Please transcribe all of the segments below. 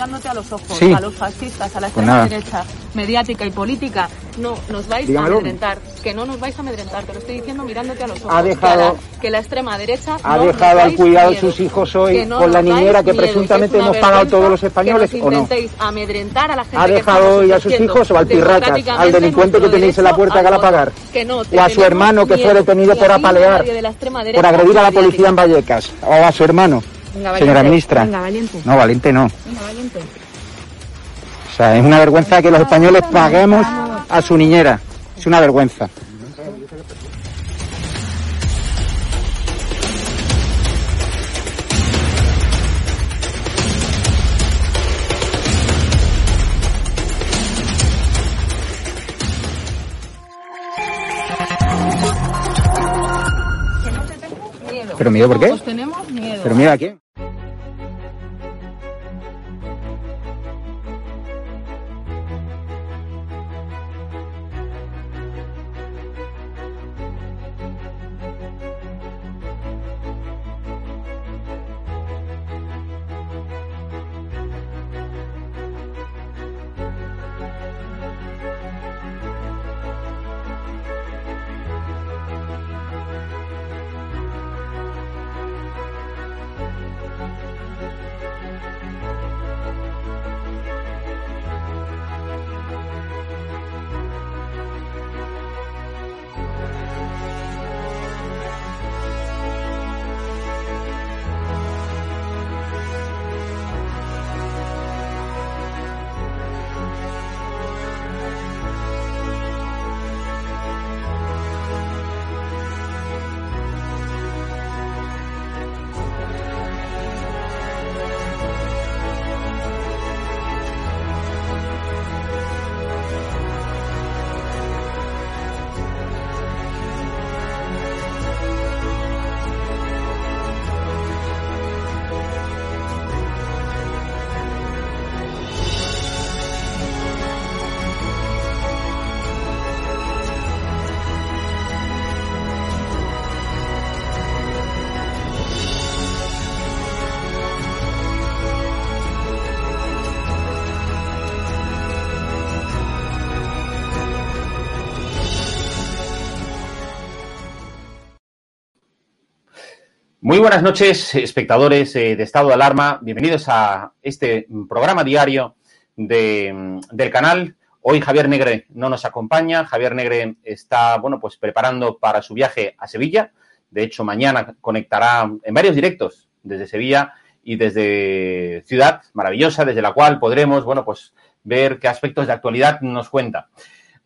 Mirándote a los ojos, Sí. a los fascistas, a la Pues extrema nada. derecha, mediática y política. No, nos vais Dígamelo. a amedrentar. Que no nos vais a amedrentar. Te lo estoy diciendo mirándote a los ojos. Ha dejado- Que la, que extrema derecha ¿Ha no dejado al cuidado de miedo. sus hijos hoy Que no con la niñera que miedo, presuntamente es una hemos pagado todos los españoles, que nos o no? amedrentar a la gente ¿Ha que dejado hoy a sus hijos o al pirracas, al delincuente que tenéis en la puerta al que voto? pagar? Que no, ¿O a su hermano que fue detenido ni por apalear, por agredir a la policía en Vallecas? ¿O a su hermano? Venga, Señora ministra. Venga, valiente. No, valiente no. Venga, valiente. O sea, es una vergüenza que los españoles paguemos a su niñera. Es una vergüenza. Miedo. ¿Pero miedo por qué? ¿Pero mira a Muy buenas noches, espectadores eh, de Estado de Alarma. Bienvenidos a este programa diario de, del canal. Hoy Javier Negre no nos acompaña. Javier Negre está, bueno, pues preparando para su viaje a Sevilla. De hecho, mañana conectará en varios directos desde Sevilla y desde Ciudad Maravillosa, desde la cual podremos, bueno, pues ver qué aspectos de actualidad nos cuenta.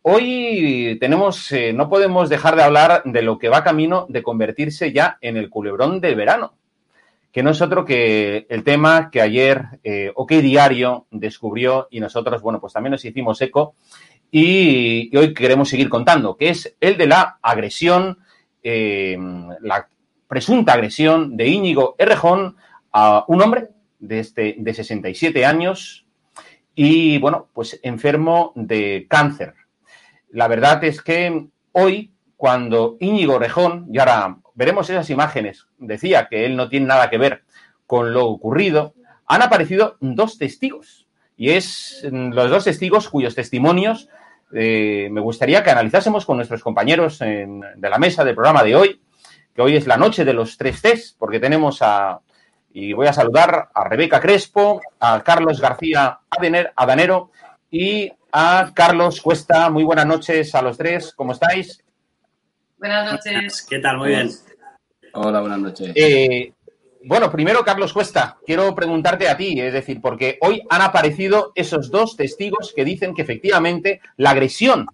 Hoy tenemos, eh, no podemos dejar de hablar de lo que va camino de convertirse ya en el culebrón del verano, que no es otro que el tema que ayer eh, OK Diario descubrió y nosotros, bueno, pues también nos hicimos eco y, hoy queremos seguir contando, que es el de la agresión, eh, la presunta agresión de Íñigo Errejón a un hombre de, este, de 67 años y, bueno, pues enfermo de cáncer la verdad es que hoy, cuando Íñigo Rejón, y ahora veremos esas imágenes, decía que él no tiene nada que ver con lo ocurrido, han aparecido dos testigos. Y es mm, los dos testigos cuyos testimonios eh, me gustaría que analizásemos con nuestros compañeros de la mesa del programa de hoy, que hoy es la noche de los tres test, porque tenemos a, y voy a saludar a Rebeca Crespo, a Carlos García Adanero y a Carlos Cuesta. Muy buenas noches a los tres. ¿Cómo estáis? Buenas noches. ¿Qué tal? Muy bien. Hola, buenas noches. Eh, bueno, primero, Carlos Cuesta, quiero preguntarte a ti, es decir, porque hoy han aparecido esos dos testigos que dicen que efectivamente la agresión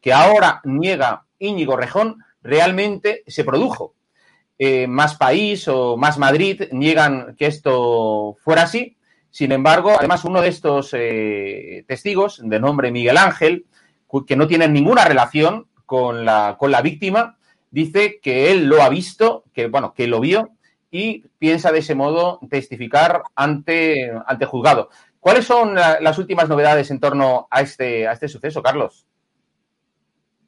que ahora niega Íñigo Rejón realmente se produjo. Eh, más País o Más Madrid niegan que esto fuera así, sin embargo, además, uno de estos eh, testigos, de nombre Miguel Ángel, que no tiene ninguna relación con la, con la víctima, dice que él lo ha visto, que bueno, que lo vio y piensa de ese modo testificar ante, ante juzgado. ¿Cuáles son la, las últimas novedades en torno a este, a este suceso, Carlos?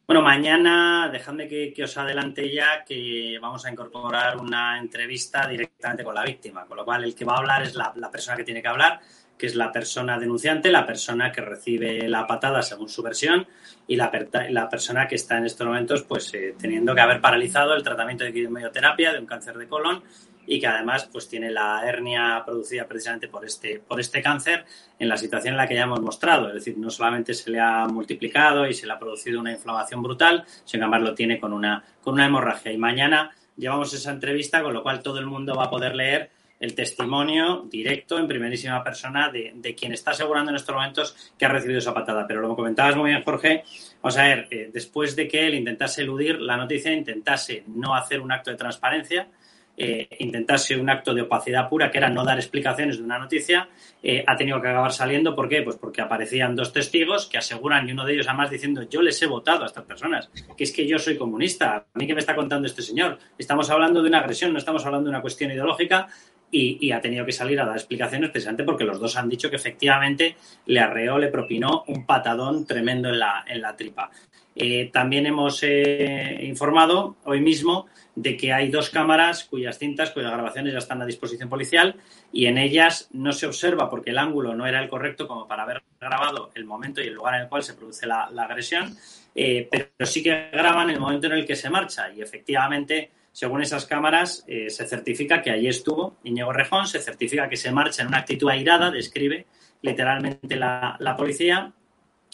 Bueno, mañana, dejadme que, os adelante ya que vamos a incorporar una entrevista directamente con la víctima, con lo cual el que va a hablar es la, la, persona que tiene que hablar, que es la persona denunciante, la persona que recibe la patada según su versión y la, la persona que está en estos momentos pues eh, teniendo que haber paralizado el tratamiento de quimioterapia de un cáncer de colon y que además pues tiene la hernia producida precisamente por este, por este cáncer en la situación en la que ya hemos mostrado. Es decir, no solamente se le ha multiplicado y se le ha producido una inflamación brutal, sino que además lo tiene con una, con una hemorragia. Y mañana llevamos esa entrevista, con lo cual todo el mundo va a poder leer el testimonio directo en primerísima persona de, de, quien está asegurando en estos momentos que ha recibido esa patada. Pero lo comentabas muy bien, Jorge, vamos a ver, eh, después de que él intentase eludir la noticia, intentase no hacer un acto de transparencia, eh, intentase un acto de opacidad pura, que era no dar explicaciones de una noticia, eh, ha tenido que acabar saliendo. ¿Por qué? Pues porque aparecían dos testigos que aseguran, y uno de ellos además diciendo, yo les he votado a estas personas, que es que yo soy comunista. ¿A mí qué me está contando este señor? Estamos hablando de una agresión, no estamos hablando de una cuestión ideológica. Y, ha tenido que salir a dar explicaciones precisamente porque los dos han dicho que efectivamente le arreó, le propinó un patadón tremendo en la, en la tripa. Eh, también hemos eh, informado hoy mismo de que hay dos cámaras cuyas cintas, cuyas grabaciones ya están a disposición policial y en ellas no se observa porque el ángulo no era el correcto como para haber grabado el momento y el lugar en el cual se produce la, la agresión, eh, pero sí que graban el momento en el que se marcha y efectivamente según esas cámaras, eh, se certifica que allí estuvo Íñigo Rejón, se certifica que se marcha en una actitud airada, describe literalmente la, la policía,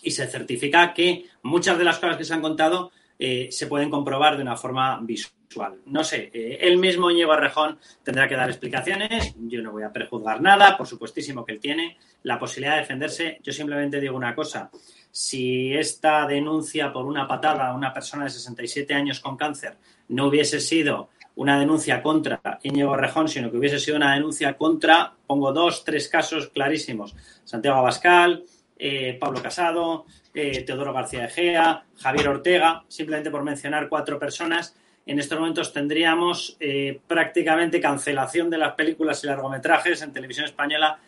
y se certifica que muchas de las cosas que se han contado eh, se pueden comprobar de una forma visual. No sé, eh, él mismo, Íñigo Rejón, tendrá que dar explicaciones. Yo no voy a prejuzgar nada, por supuestísimo que él tiene la posibilidad de defenderse. Yo simplemente digo una cosa. Si esta denuncia por una patada a una persona de 67 años con cáncer no hubiese sido una denuncia contra Íñigo Rejón, sino que hubiese sido una denuncia contra, pongo dos, tres casos clarísimos, Santiago Abascal, eh, Pablo Casado, eh, Teodoro García Egea, Javier Ortega, simplemente por mencionar cuatro personas, en estos momentos tendríamos eh, prácticamente cancelación de las películas y largometrajes en televisión española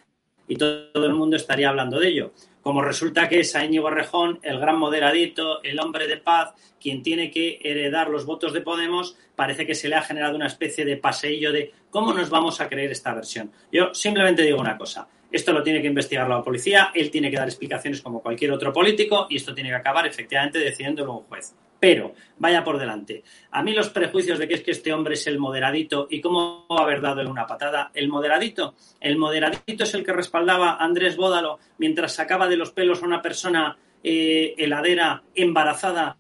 y todo el mundo estaría hablando de ello. Como resulta que es a Íñigo Rejón, el gran moderadito, el hombre de paz, quien tiene que heredar los votos de Podemos, parece que se le ha generado una especie de paseillo de cómo nos vamos a creer esta versión. Yo simplemente digo una cosa. Esto lo tiene que investigar la policía, él tiene que dar explicaciones como cualquier otro político y esto tiene que acabar efectivamente decidiéndolo un juez. Pero, vaya por delante, a mí los prejuicios de que es que este hombre es el moderadito y cómo haber dado una patada, el moderadito, el moderadito es el que respaldaba a Andrés Bódalo mientras sacaba de los pelos a una persona eh, heladera embarazada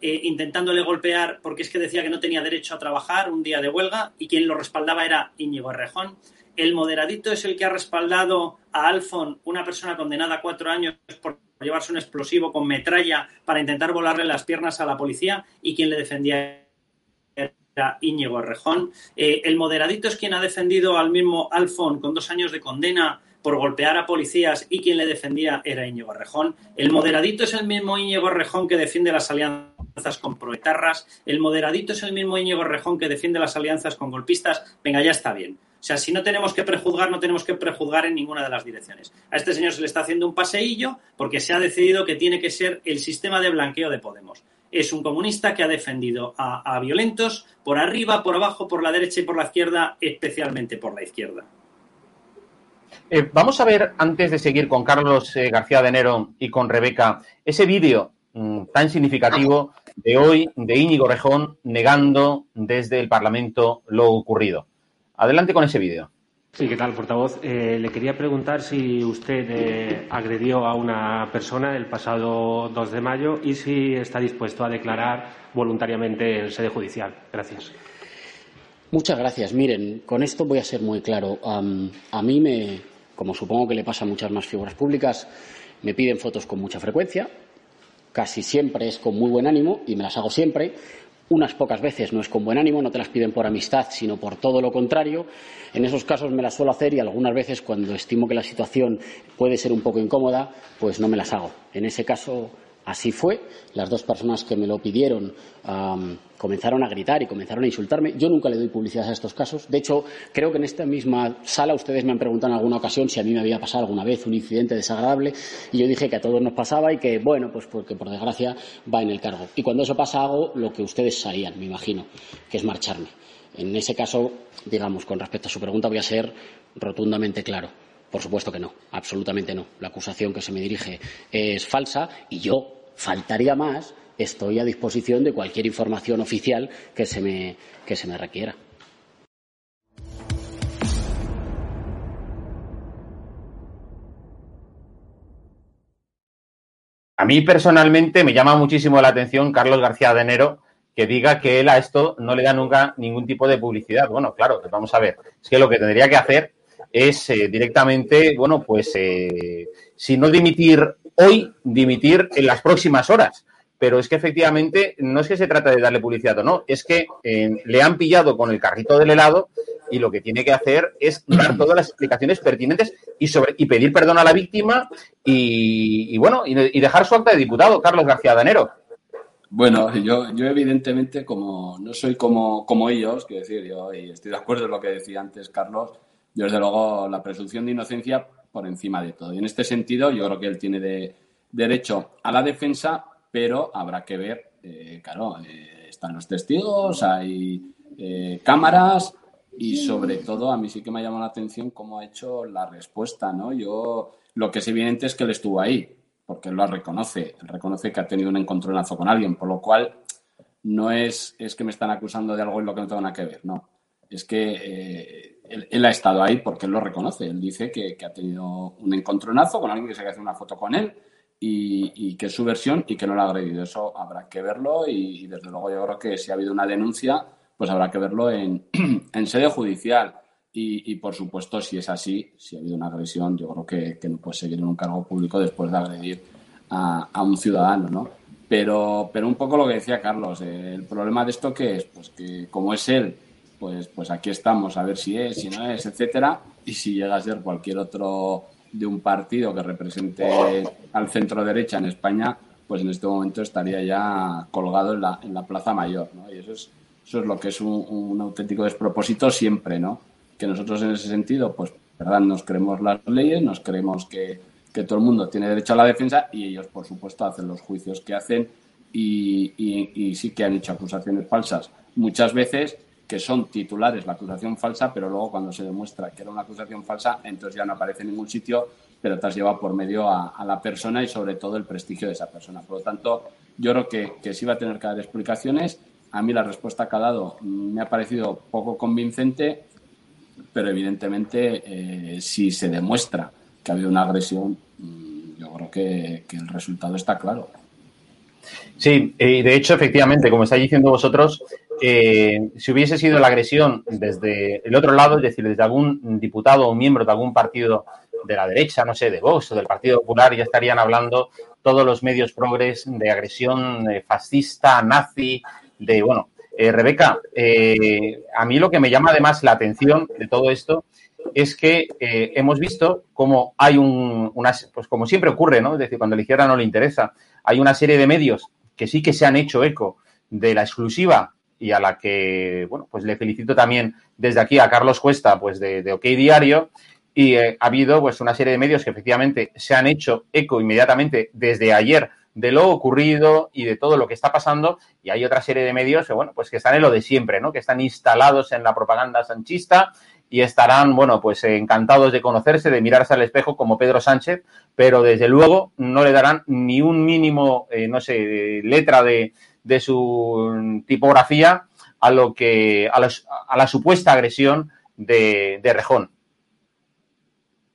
eh, intentándole golpear porque es que decía que no tenía derecho a trabajar un día de huelga y quien lo respaldaba era Íñigo Errejón. El moderadito es el que ha respaldado a Alfon, una persona condenada a cuatro años por llevarse un explosivo con metralla para intentar volarle las piernas a la policía y quien le defendía era Íñigo Errejón. Eh, el moderadito es quien ha defendido al mismo Alfon con dos años de condena por golpear a policías y quien le defendía era Íñigo Errejón. El moderadito es el mismo Íñigo Errejón que defiende las alianzas con proetarras. El moderadito es el mismo Íñigo Errejón que defiende las alianzas con golpistas. Venga, ya está bien. O sea, si no tenemos que prejuzgar, no tenemos que prejuzgar en ninguna de las direcciones. A este señor se le está haciendo un paseillo porque se ha decidido que tiene que ser el sistema de blanqueo de Podemos. Es un comunista que ha defendido a, violentos por arriba, por abajo, por la derecha y por la izquierda, especialmente por la izquierda. Eh, vamos a ver, antes de seguir con Carlos eh, García de Enero y con Rebeca, ese vídeo mm, tan significativo de hoy de Íñigo Rejón negando desde el Parlamento lo ocurrido. Adelante con ese vídeo. Sí, ¿qué tal, portavoz? Eh, le quería preguntar si usted eh, agredió a una persona el pasado 2 de mayo y si está dispuesto a declarar voluntariamente en sede judicial. Gracias. Muchas gracias. Miren, con esto voy a ser muy claro. a mí me, como supongo que le pasa a muchas más figuras públicas, me piden fotos con mucha frecuencia. Casi siempre es con muy buen ánimo y me las hago siempre. Unas pocas veces no es con buen ánimo, no te las piden por amistad, sino por todo lo contrario. En esos casos me las suelo hacer y algunas veces cuando estimo que la situación puede ser un poco incómoda, pues no me las hago. En ese caso Así fue. Las dos personas que me lo pidieron comenzaron a gritar y comenzaron a insultarme. Yo nunca le doy publicidad a estos casos. De hecho, creo que en esta misma sala ustedes me han preguntado en alguna ocasión si a mí me había pasado alguna vez un incidente desagradable y yo dije que a todos nos pasaba y que, bueno, pues porque por desgracia va en el cargo. Y cuando eso pasa hago lo que ustedes sabían, me imagino, que es marcharme. En ese caso, digamos, con respecto a su pregunta, voy a ser rotundamente claro. Por supuesto que no, absolutamente no. La acusación que se me dirige es falsa y yo faltaría más, estoy a disposición de cualquier información oficial que se me, que se me requiera. A mí personalmente me llama muchísimo la atención Carlos García de Enero que diga que él a esto no le da nunca ningún tipo de publicidad. Bueno, claro, vamos a ver. Es que lo que tendría que hacer es eh, directamente, bueno, pues eh, si no dimitir hoy, dimitir en las próximas horas. Pero es que efectivamente no es que se trata de darle publicidad o no, es que eh, le han pillado con el carrito del helado y lo que tiene que hacer es dar todas las explicaciones pertinentes y, sobre, y pedir perdón a la víctima y, bueno, y, dejar su acta de diputado, Carlos García Danero. Bueno, yo, yo evidentemente como no soy como, como ellos, quiero decir, yo y estoy de acuerdo en lo que decía antes Carlos, yo desde luego la presunción de inocencia por encima de todo. Y en este sentido, yo creo que él tiene de, derecho a la defensa, pero habrá que ver, eh, claro, eh, están los testigos, hay eh, cámaras y sobre todo a mí sí que me ha llamado la atención cómo ha hecho la respuesta, ¿no? Yo lo que es evidente es que él estuvo ahí, porque él lo reconoce, él reconoce que ha tenido un encontronazo con alguien, por lo cual no es, es que me están acusando de algo en lo que no tengo nada que ver, no. Es que él, ha estado ahí porque él lo reconoce. Él dice que, ha tenido un encontronazo con alguien que se quiere hacer una foto con él y, que es su versión y que no lo ha agredido. Eso habrá que verlo y, desde luego yo creo que si ha habido una denuncia, pues habrá que verlo en, sede judicial. Y, por supuesto, si es así, si ha habido una agresión, yo creo que, no puede seguir en un cargo público después de agredir a, un ciudadano, ¿no? Pero, pero un poco lo que decía Carlos, eh, el problema de esto que es, pues que como es él pues, pues aquí estamos a ver si es, si no es, etcétera. Y si llega a ser cualquier otro de un partido que represente al centro derecha en España, pues en este momento estaría ya colgado en la, en la Plaza Mayor. Y eso es, eso es lo que es un, auténtico despropósito siempre, ¿no? Que nosotros en ese sentido, pues, ¿verdad? Nos creemos las leyes, nos creemos que, que todo el mundo tiene derecho a la defensa y ellos, por supuesto, hacen los juicios que hacen y sí que han hecho acusaciones falsas muchas veces que son titulares la acusación falsa, pero luego cuando se demuestra que era una acusación falsa, entonces ya no aparece en ningún sitio, pero te has llevado por medio a, la persona y sobre todo el prestigio de esa persona. Por lo tanto, yo creo que, que sí va a tener que dar explicaciones. A mí la respuesta que ha dado me ha parecido poco convincente, pero evidentemente eh, si se demuestra que ha habido una agresión, mm, yo creo que, que el resultado está claro. Sí, y de hecho, efectivamente, como estáis diciendo vosotros, eh, si hubiese sido la agresión desde el otro lado, es decir, desde algún diputado o miembro de algún partido de la derecha, no sé, de Vox o del Partido Popular, ya estarían hablando todos los medios progres de agresión eh, fascista, nazi, de, bueno, eh, Rebeca, a mí lo que me llama además la atención de todo esto es que hemos visto cómo hay un, una, pues como siempre ocurre, ¿no? Es decir, cuando a la izquierda no le interesa, hay una serie de medios que sí que se han hecho eco de la exclusiva y a la que, bueno, pues le felicito también desde aquí a Carlos Cuesta, pues de, OK Diario, y eh, ha habido pues una serie de medios que efectivamente se han hecho eco inmediatamente desde ayer de lo ocurrido y de todo lo que está pasando. Y hay otra serie de medios que bueno pues que están en lo de siempre no que están instalados en la propaganda sanchista y estarán bueno pues encantados de conocerse de mirarse al espejo como Pedro Sánchez pero desde luego no le darán ni un mínimo eh, no sé letra de, de su tipografía a lo que a, a la supuesta agresión de, de Rejón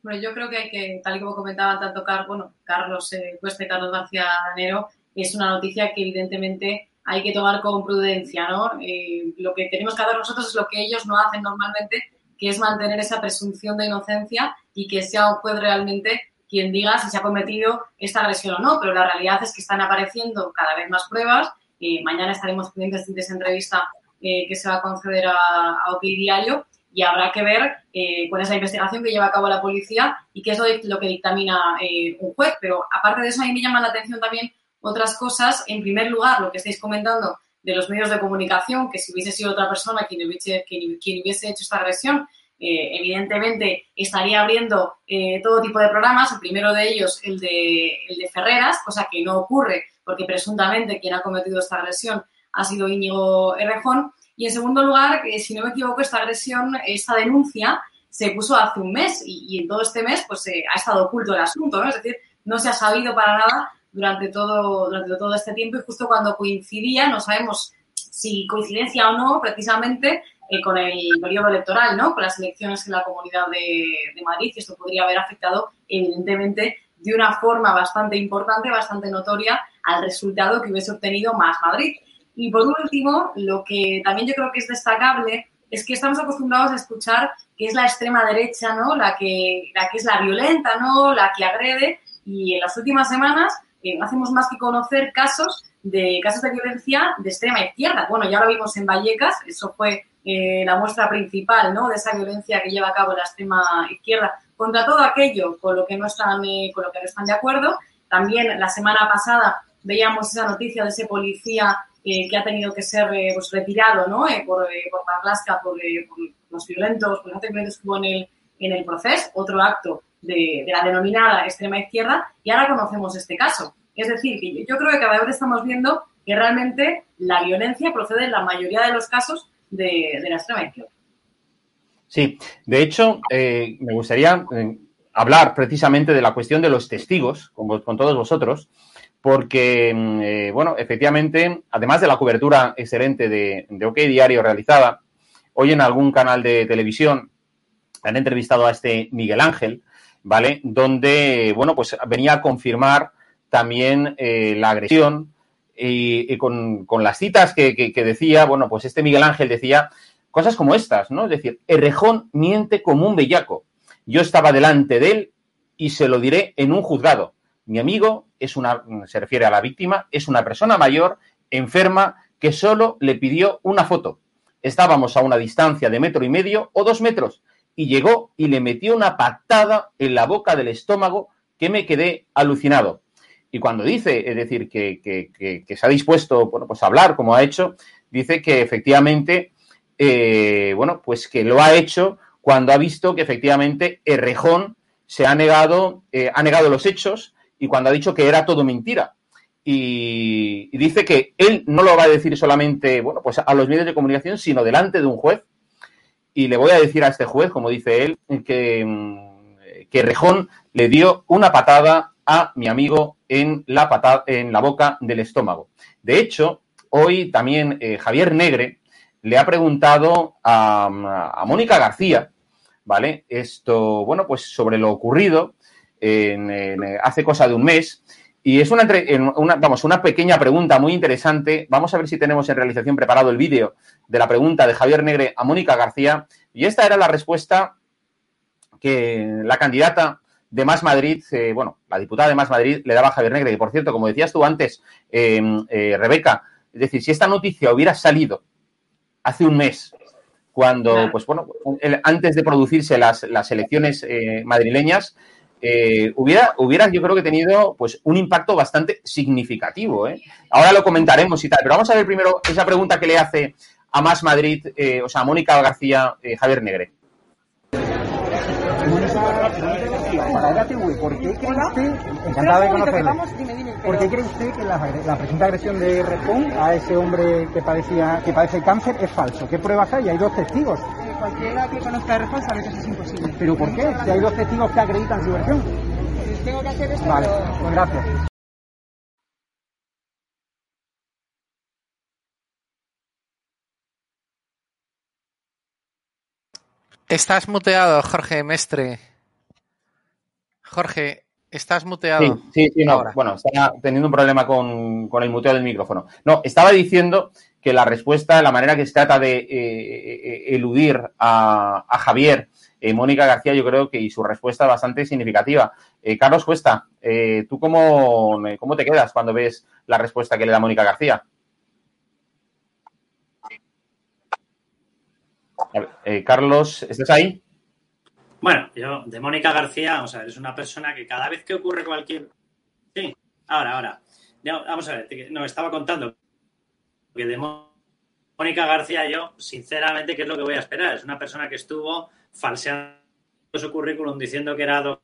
bueno, yo creo que hay que, tal y como comentaban tanto Car, bueno, Carlos eh, Cuesta y Carlos García Danero, es una noticia que evidentemente hay que tomar con prudencia, ¿no? Eh, lo que tenemos que hacer nosotros es lo que ellos no hacen normalmente, que es mantener esa presunción de inocencia y que sea un juez realmente quien diga si se ha cometido esta agresión o no, pero la realidad es que están apareciendo cada vez más pruebas. Eh, mañana estaremos pendientes de esa entrevista eh, que se va a conceder a, a OK Diario y habrá que ver eh, cuál es la investigación que lleva a cabo la policía y qué es lo, lo que dictamina eh, un juez. Pero aparte de eso, a mí me llaman la atención también otras cosas. En primer lugar, lo que estáis comentando de los medios de comunicación, que si hubiese sido otra persona quien hubiese, quien, quien hubiese hecho esta agresión, eh, evidentemente estaría abriendo eh, todo tipo de programas. El primero de ellos, el de, el de Ferreras, cosa que no ocurre porque presuntamente quien ha cometido esta agresión ha sido Íñigo Errejón. Y en segundo lugar, eh, si no me equivoco, esta agresión, esta denuncia se puso hace un mes y, y en todo este mes pues eh, ha estado oculto el asunto, ¿no? Es decir, no se ha sabido para nada durante todo, durante todo este tiempo y justo cuando coincidía, no sabemos si coincidencia o no, precisamente eh, con el periodo electoral, ¿no? Con las elecciones en la Comunidad de, de Madrid y esto podría haber afectado evidentemente de una forma bastante importante, bastante notoria al resultado que hubiese obtenido Más Madrid. Y por último, lo que también yo creo que es destacable es que estamos acostumbrados a escuchar que es la extrema derecha, ¿no? La que, la que es la violenta, ¿no? La que agrede. Y en las últimas semanas eh, no hacemos más que conocer casos de casos de violencia de extrema izquierda. Bueno, ya lo vimos en Vallecas, eso fue eh, la muestra principal, ¿no? De esa violencia que lleva a cabo la extrema izquierda contra todo aquello con lo que no están, eh, con lo que no están de acuerdo. También la semana pasada veíamos esa noticia de ese policía eh, que ha tenido que ser eh, pues, retirado ¿no? eh, por, por Marlaska, por, por, los violentos, por los violentos que hubo en el, en el proceso, otro acto de, de, la denominada extrema izquierda, y ahora conocemos este caso. Es decir, que yo, creo que cada vez estamos viendo que realmente la violencia procede en la mayoría de los casos de, de la extrema izquierda. Sí, de hecho, eh, me gustaría hablar precisamente de la cuestión de los testigos con, con todos vosotros, porque, eh, bueno, efectivamente, además de la cobertura excelente de, de, OK Diario realizada, hoy en algún canal de televisión han entrevistado a este Miguel Ángel, ¿vale? Donde, bueno, pues venía a confirmar también eh, la agresión y, con, las citas que, decía, bueno, pues este Miguel Ángel decía cosas como estas, ¿no? Es decir, Errejón miente como un bellaco. Yo estaba delante de él y se lo diré en un juzgado. Mi amigo es una, se refiere a la víctima, es una persona mayor, enferma, que solo le pidió una foto. Estábamos a una distancia de metro y medio o dos metros y llegó y le metió una patada en la boca del estómago que me quedé alucinado. Y cuando dice, es decir, que, se ha dispuesto bueno, pues a hablar como ha hecho, dice que efectivamente, eh, bueno, pues que lo ha hecho cuando ha visto que efectivamente Errejón se ha negado, eh, ha negado los hechos, y cuando ha dicho que era todo mentira. y, y dice que él no lo va a decir solamente, bueno, pues a los medios de comunicación, sino delante de un juez. Y le voy a decir a este juez, como dice él, que, mm, que Rejón le dio una patada a mi amigo en la, en la boca del estómago. De hecho, hoy también eh, Javier Negre le ha preguntado a, Mónica García, ¿vale? Esto, bueno, pues sobre lo ocurrido en, en, hace cosa de un mes. Y es una, una, vamos, una pequeña pregunta muy interesante. Vamos a ver si tenemos en realización preparado el vídeo de la pregunta de Javier Negre a Mónica García. Y esta era la respuesta que la candidata de Más Madrid, eh, bueno, la diputada de Más Madrid le daba a Javier Negre. Y por cierto, como decías tú antes, eh, eh, Rebeca, es decir, si esta noticia hubiera salido hace un mes, cuando, claro. pues bueno, el, antes de producirse las, las elecciones eh, madrileñas, hubiera, hubiera, yo creo que tenido pues un impacto bastante significativo. Ahora lo comentaremos y tal, pero vamos a ver primero esa pregunta que le hace a Más Madrid, o sea, a Mónica García, Javier Negre. ¿Por qué cree usted, encantado de conocerle, ¿por qué cree usted que la, la presunta agresión de Repón a ese hombre que, padecía, que padece cáncer es falso? ¿Qué pruebas hay? Hay dos testigos. Eh, cualquiera que conozca a Repón sabe que eso es imposible. ¿Pero por qué? Si hay dos testigos que acreditan su versión. Pues tengo que hacer esto. Vale, pero... pues gracias. Estás muteado, Jorge Mestre. Jorge, estás muteado. Sí, sí, sí no. Ahora. Bueno, estaba teniendo un problema con, con, el muteo del micrófono. No, estaba diciendo que la respuesta, la manera que se trata de eh, eludir a, a Javier, eh, Mónica García, yo creo que y su respuesta es bastante significativa. Eh, Carlos Cuesta, ¿tú cómo, cómo te quedas cuando ves la respuesta que le da Mónica García? Carlos, ¿estás ahí? Bueno, yo, de Mónica García, vamos a ver, es una persona que cada vez que ocurre cualquier. Sí, ahora, ahora. Ya, vamos a ver, nos estaba contando que de Mónica García, yo, sinceramente, ¿qué es lo que voy a esperar? Es una persona que estuvo falseando su currículum diciendo que era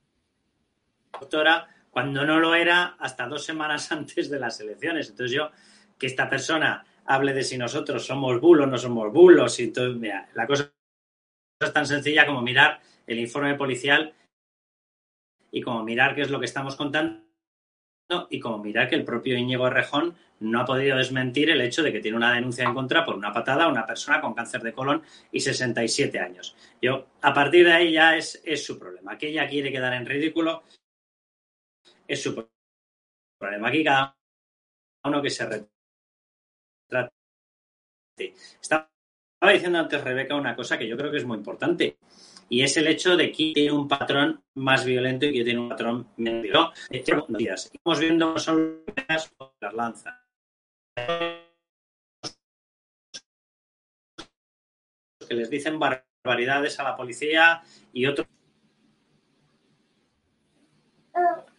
doctora cuando no lo era hasta dos semanas antes de las elecciones. Entonces, yo, que esta persona hable de si nosotros somos bulos, no somos bulos, y entonces, mira, la cosa es tan sencilla como mirar el informe policial y como mirar qué es lo que estamos contando y como mirar que el propio Íñigo Rejón no ha podido desmentir el hecho de que tiene una denuncia en contra por una patada a una persona con cáncer de colon y 67 años. Yo, a partir de ahí ya es, es su problema. Que ella quiere quedar en ridículo es su problema. Aquí cada uno que se retrate. Estaba diciendo antes Rebeca una cosa que yo creo que es muy importante y es el hecho de que tiene un patrón más violento y que tiene un patrón menos violento. Estamos viendo son las lanzas. Que les dicen barbaridades a la policía y otros.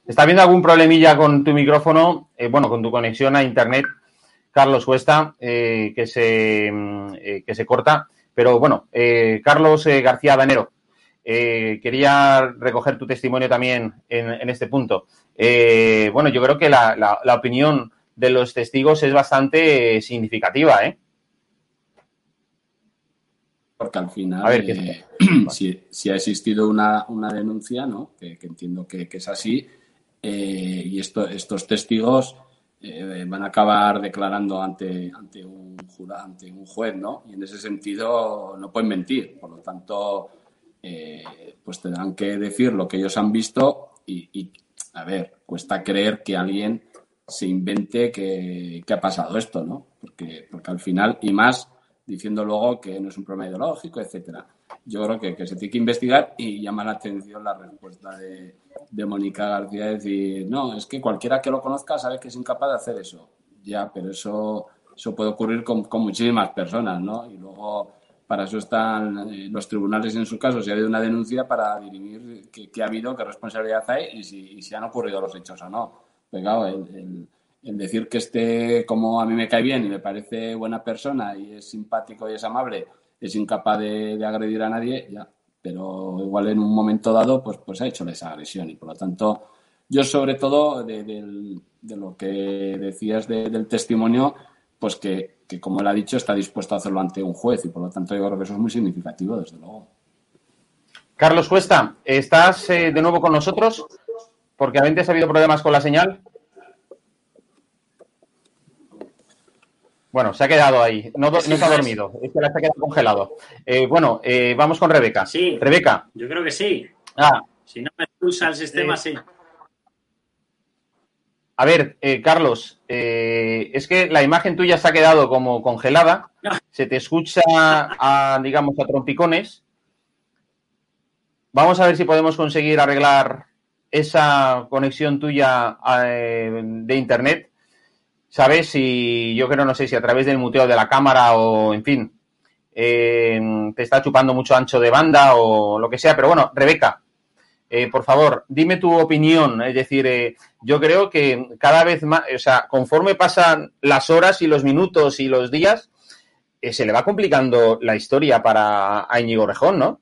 ¿Está habiendo algún problemilla con tu micrófono? Eh, bueno, con tu conexión a internet, Carlos Cuesta, eh, que, se, eh, que se corta. Pero bueno, eh, Carlos García Danero, eh, quería recoger tu testimonio también en, en este punto. Eh, bueno, yo creo que la, la, la, opinión de los testigos es bastante significativa, ¿eh? Porque al final, ver, eh, si, si, ha existido una, una denuncia, ¿no? Que, que entiendo que, que, es así, eh, y esto, estos testigos eh, van a acabar declarando ante, ante, un jurado, ante un juez, ¿no? Y en ese sentido no pueden mentir. Por lo tanto, eh, pues tendrán que decir lo que ellos han visto y, y, a ver, cuesta creer que alguien se invente que, ha pasado esto, ¿no? Porque, porque al final, y más diciendo luego que no es un problema ideológico, etcétera. Yo creo que, que se tiene que investigar y llama la atención la respuesta de, de Mónica García, decir, no, es que cualquiera que lo conozca sabe que es incapaz de hacer eso. Ya, pero eso, eso puede ocurrir con, con muchísimas personas, ¿no? Y luego para eso están eh, los tribunales en su caso, si ha habido una denuncia para dirimir qué, qué ha habido, qué responsabilidad hay y si, y si, han ocurrido los hechos o no. Pues claro, el, el, el, decir que esté como a mí me cae bien y me parece buena persona y es simpático y es amable, es incapaz de, de agredir a nadie, ya. Pero igual en un momento dado, pues, pues ha hecho esa agresión y por lo tanto Yo sobre todo de, del- de lo que decías de- del testimonio, pues que, que, como él ha dicho, está dispuesto a hacerlo ante un juez y por lo tanto yo creo que eso es muy significativo, desde luego. Carlos Cuesta, ¿estás eh, de nuevo con nosotros? Porque antes ha habido problemas con la señal. Bueno, se ha quedado ahí. No, no está dormido. Es que la se ha quedado congelado. Eh, bueno, eh, vamos con Rebeca. Sí. Rebeca. Yo creo que sí. Ah, Si no me expulsa el sistema, sí. A ver, eh, Carlos, eh, es que la imagen tuya se ha quedado como congelada. Se te escucha, a, digamos, a trompicones. Vamos a ver si podemos conseguir arreglar esa conexión tuya eh, de internet. ¿Sabes? Si yo creo, no sé si a través del muteo de la cámara o, en fin, te está chupando mucho ancho de banda o lo que sea. Pero bueno, Rebeca, eh, por favor, dime tu opinión. Es decir, eh, yo creo que cada vez más, o sea, conforme pasan las horas y los minutos y los días, eh, se le va complicando la historia para Íñigo Rejón, ¿no?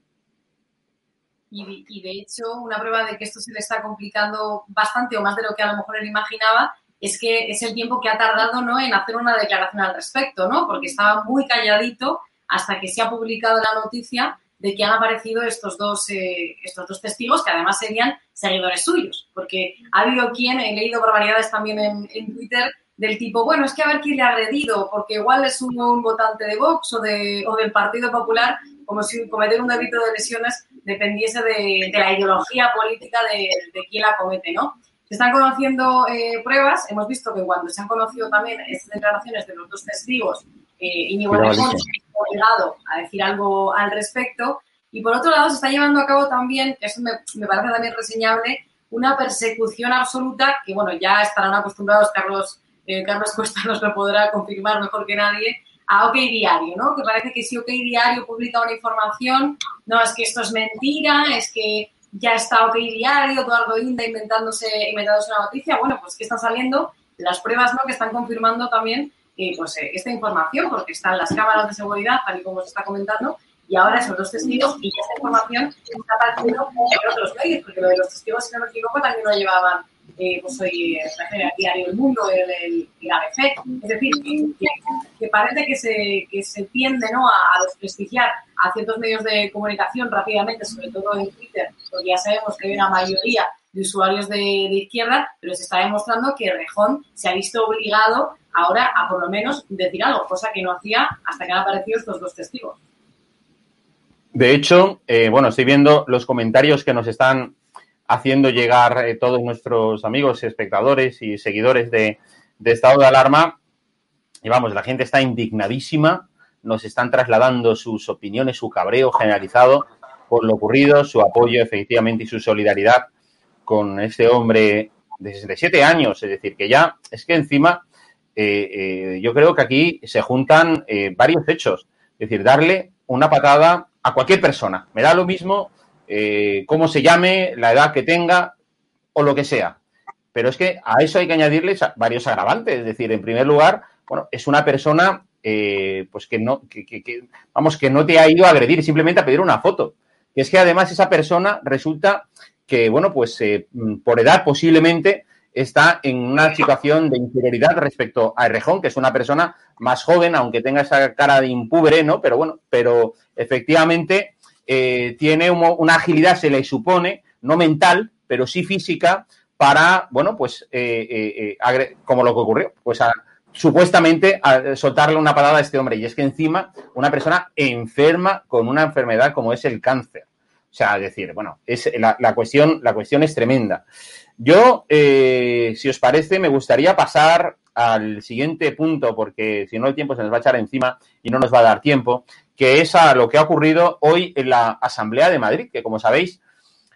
Y, y de hecho, una prueba de que esto se le está complicando bastante o más de lo que a lo mejor él imaginaba es que es el tiempo que ha tardado ¿no? en hacer una declaración al respecto, ¿no? Porque estaba muy calladito hasta que se ha publicado la noticia de que han aparecido estos dos, eh, estos dos testigos que además serían seguidores suyos. Porque ha habido quien, he leído barbaridades también en, Twitter, del tipo, bueno, es que a ver quién le ha agredido, porque igual es un, votante de Vox o, de, o del Partido Popular, como si cometer un delito de lesiones dependiese de, la ideología política de, de quién la comete, ¿no? Se están conociendo eh, pruebas, hemos visto que cuando se han conocido también estas declaraciones de los dos testigos, eh, Íñigo Alicia. se ha obligado a decir algo al respecto, y por otro lado se está llevando a cabo también, que eso me, me parece también reseñable, una persecución absoluta, que bueno, ya estarán acostumbrados, Carlos, eh, Carlos Cuesta nos lo podrá confirmar mejor que nadie, a OK Diario, ¿no? Que parece que si OK Diario publica una información, no, es que esto es mentira, es que ya está OK Diario, Eduardo Inda inventándose, inventándose una noticia, bueno, pues que están saliendo las pruebas, ¿no? Que están confirmando también pues, eh, esta información, porque están las cámaras de seguridad, tal y como se está comentando, y ahora esos dos testigos y esta información está apareciendo en otros medios, porque lo de los testigos, si no me equivoco, también lo llevaban, eh, pues hoy el diario El Mundo, el, el, el ABC. Es decir, que parece que se, que se tiende ¿no? a, a desprestigiar a ciertos medios de comunicación rápidamente, sobre todo en Twitter, porque ya sabemos que hay una mayoría de usuarios de, de izquierda, pero se está demostrando que Rejón se ha visto obligado ahora a por lo menos decir algo, cosa que no hacía hasta que han aparecido estos dos testigos. De hecho, eh, bueno, estoy viendo los comentarios que nos están haciendo llegar eh, todos nuestros amigos, espectadores y seguidores de, de, Estado de Alarma. Y vamos, la gente está indignadísima, nos están trasladando sus opiniones, su cabreo generalizado por lo ocurrido, su apoyo efectivamente y su solidaridad con este hombre de 67 años. Es decir, que ya es que encima eh, eh, yo creo que aquí se juntan eh, varios hechos. Es decir, darle una patada a cualquier persona. Me da lo mismo cómo se llame, la edad que tenga o lo que sea. Pero es que a eso hay que añadirles varios agravantes. Es decir, en primer lugar, bueno, es una persona pues que no, que, que, vamos, que no te ha ido a agredir, simplemente a pedir una foto. Y es que además esa persona resulta que, bueno, pues eh, por edad posiblemente está en una situación de inferioridad respecto a Errejón, que es una persona más joven, aunque tenga esa cara de impubre, ¿no? Pero bueno, pero efectivamente eh, tiene un, una agilidad, se le supone, no mental, pero sí física, para, bueno, pues, eh, como lo que ocurrió, pues a, supuestamente a soltarle una patada a este hombre. Y es que encima, una persona enferma con una enfermedad como es el cáncer. O sea, es decir, bueno, es, la, la, cuestión, la cuestión es tremenda. Yo, eh, si os parece, me gustaría pasar al siguiente punto, porque si no el tiempo se nos va a echar encima y no nos va a dar tiempo, que es a lo que ha ocurrido hoy en la Asamblea de Madrid, que como sabéis,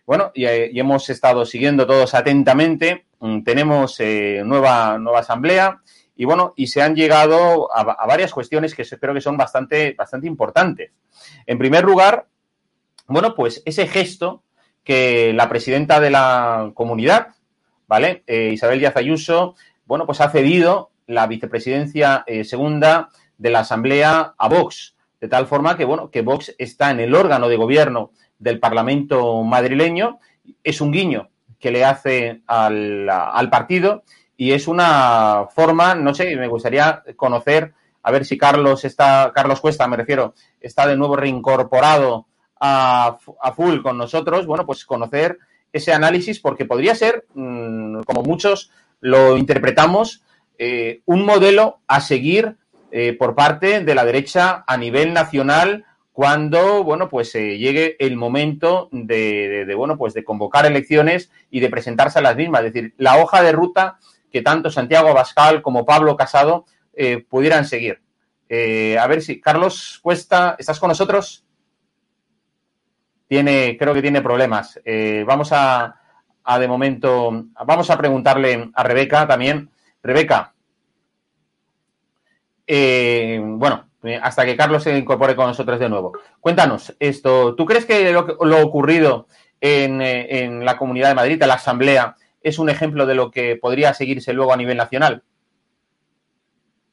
bueno, y, y hemos estado siguiendo todos atentamente, tenemos eh, nueva, nueva Asamblea y bueno, y se han llegado a, a varias cuestiones que creo que son bastante, bastante importantes. En primer lugar, bueno, pues ese gesto que la presidenta de la comunidad, ¿vale? Eh, Isabel Díaz Ayuso, bueno, pues ha cedido la vicepresidencia eh, segunda de la Asamblea a Vox, de tal forma que, bueno, que Vox está en el órgano de gobierno del Parlamento madrileño. Es un guiño que le hace al, al partido y es una forma, no sé, me gustaría conocer, a ver si Carlos está, Carlos Cuesta, me refiero, está de nuevo reincorporado a, a full con nosotros, bueno, pues conocer ese análisis porque podría ser, mmm, como muchos lo interpretamos, eh, un modelo a seguir eh, por parte de la derecha a nivel nacional cuando, bueno, pues eh, llegue el momento de, de, bueno, pues de convocar elecciones y de presentarse a las mismas. Es decir, la hoja de ruta que tanto Santiago Abascal como Pablo Casado eh, pudieran seguir. A ver si, Carlos Cuesta, ¿estás con nosotros? Tiene, creo que tiene problemas. Eh, vamos a, a, de momento, vamos a preguntarle a Rebeca también. Rebeca, eh, bueno, hasta que Carlos se incorpore con nosotros de nuevo. Cuéntanos esto. ¿Tú crees que lo, lo ocurrido en, eh, en, la Comunidad de Madrid, en la Asamblea, es un ejemplo de lo que podría seguirse luego a nivel nacional?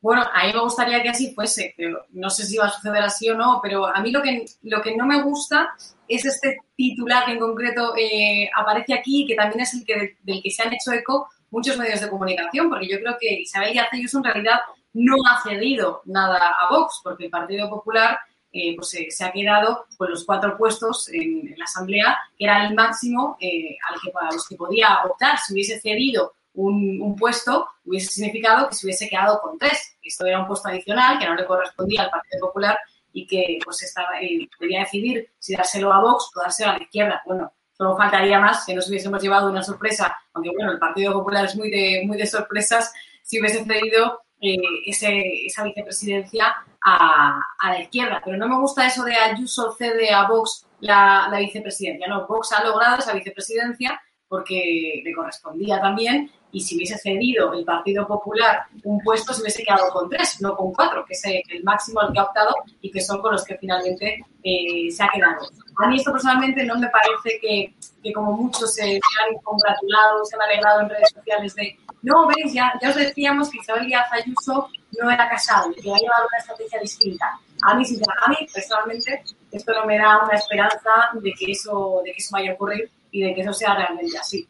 Bueno, a mí me gustaría que así fuese. Pero no sé si va a suceder así o no, pero a mí lo que, lo que no me gusta es este titular que en concreto eh, aparece aquí, que también es el que, del que se han hecho eco muchos medios de comunicación, porque yo creo que Isabel Díaz Ayuso en realidad no ha cedido nada a Vox, porque el Partido Popular eh, pues, eh, se ha quedado con los cuatro puestos en, la Asamblea, que era el máximo eh, al que, a los que podía optar. Si hubiese cedido un, puesto, hubiese significado que se hubiese quedado con tres. Esto era un puesto adicional que no le correspondía al Partido Popular y que pues estaba, eh, podía decidir si dárselo a Vox o dárselo a la izquierda. Bueno, solo faltaría más que nos hubiésemos llevado una sorpresa, aunque bueno, el Partido Popular es muy de, muy de sorpresas, si hubiese cedido eh, ese, esa vicepresidencia a, a, la izquierda. Pero no me gusta eso de Ayuso cede a Vox la, la vicepresidencia. No, Vox ha logrado esa vicepresidencia porque le correspondía también y si hubiese cedido el Partido Popular un puesto se hubiese quedado con tres, no con cuatro, que es el máximo al que ha optado y que son con los que finalmente eh, se ha quedado. A mí esto personalmente no me parece que, que como muchos se, han congratulado, se han alegrado en redes sociales de no, veis, ya, ya os decíamos que Isabel Díaz Ayuso no era casado y que iba a llevar una estrategia distinta. A mí, a mí, personalmente, esto no me da una esperanza de que eso, de que eso vaya a ocurrir y de que eso sea realmente así.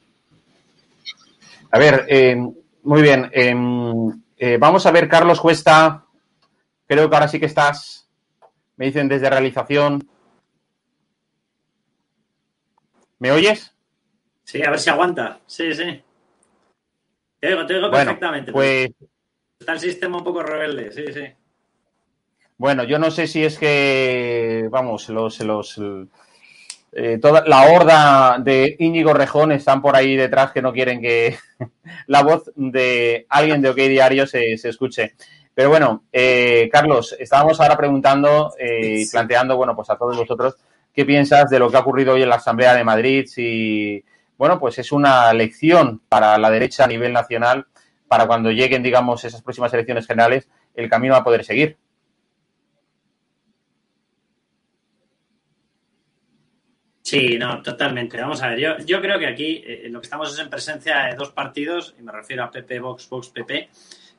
A ver, eh, muy bien. Eh, eh, vamos a ver, Carlos Cuesta. Creo que ahora sí que estás. Me dicen desde realización. ¿Me oyes? Sí, a ver si aguanta. Sí, sí. Te digo, te digo bueno, perfectamente. Pues... Está el sistema un poco rebelde, sí, sí. Bueno, yo no sé si es que, vamos, los, los, eh, toda la horda de Íñigo Rejón están por ahí detrás que no quieren que la voz de alguien de OK Diario se, se escuche. Pero bueno, eh, Carlos, estábamos ahora preguntando eh, y planteando, bueno, pues a todos vosotros, ¿qué piensas de lo que ha ocurrido hoy en la Asamblea de Madrid? Si, bueno, pues es una lección para la derecha a nivel nacional para cuando lleguen, digamos, esas próximas elecciones generales, el camino a poder seguir. Sí, no, totalmente. Vamos a ver, yo, yo creo que aquí eh, lo que estamos es en presencia de dos partidos, y me refiero a PP, Vox, Vox, PP,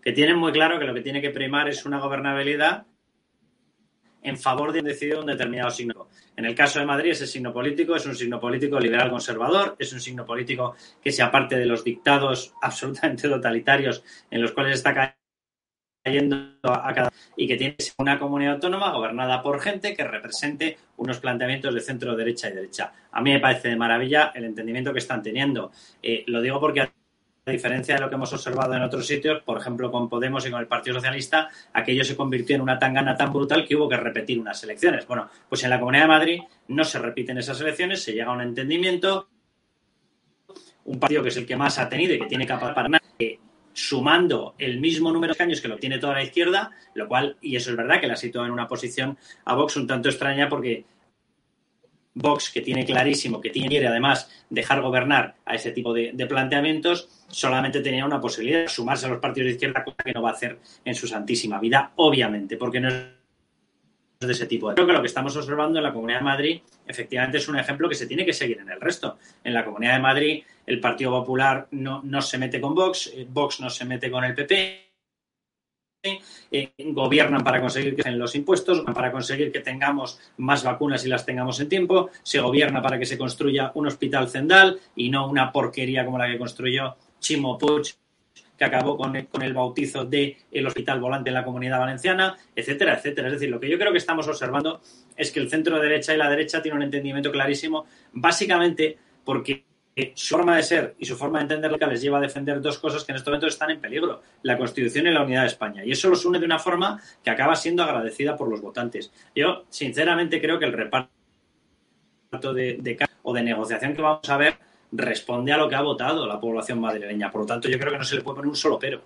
que tienen muy claro que lo que tiene que primar es una gobernabilidad en favor de un decidido un determinado signo. En el caso de Madrid, ese signo político es un signo político liberal conservador, es un signo político que se aparte de los dictados absolutamente totalitarios en los cuales está cayendo a cada y que tiene una comunidad autónoma gobernada por gente que represente unos planteamientos de centro derecha y derecha. A mí me parece de maravilla el entendimiento que están teniendo. Eh, lo digo porque a diferencia de lo que hemos observado en otros sitios, por ejemplo con Podemos y con el Partido Socialista, aquello se convirtió en una tangana tan brutal que hubi que repetir unas elecciones. Bueno, pues en la Comunidad de Madrid no se repiten esas elecciones, se llega a un entendimiento, un partido que es el que más ha tenido y que tiene capacidad para eh, sumando el mismo número de años que lo tiene toda la izquierda, lo cual, y eso es verdad, que la sitúa en una posición a Vox un tanto extraña porque Vox, que tiene clarísimo que tiene quiere además dejar gobernar a ese tipo de, de, planteamientos, solamente tenía una posibilidad de sumarse a los partidos de izquierda, cosa que no va a hacer en su santísima vida, obviamente, porque no es de ese tipo. Creo que lo que estamos observando en la Comunidad de Madrid efectivamente es un ejemplo que se tiene que seguir en el resto. En la Comunidad de Madrid el Partido Popular no, no se mete con Vox, Vox no se mete con el PP, eh, gobiernan para conseguir que sean los impuestos, para conseguir que tengamos más vacunas y las tengamos en tiempo, se gobierna para que se construya un hospital Zendal y no una porquería como la que construyó Chimo Puig que acabó con el, con el bautizo del el hospital volante en la comunidad valenciana, etcétera, etcétera. Es decir, lo que yo creo que estamos observando es que el centro derecha y la derecha tienen un entendimiento clarísimo, básicamente porque su forma de ser y su forma de entender que les lleva a defender dos cosas que en este momento están en peligro, la Constitución y la unidad de España. Y eso los une de una forma que acaba siendo agradecida por los votantes. Yo, sinceramente, creo que el reparto de, o de negociación que vamos a ver responde a lo que ha votado la población madrileña. Por lo tanto, yo creo que no se le puede poner un solo pero.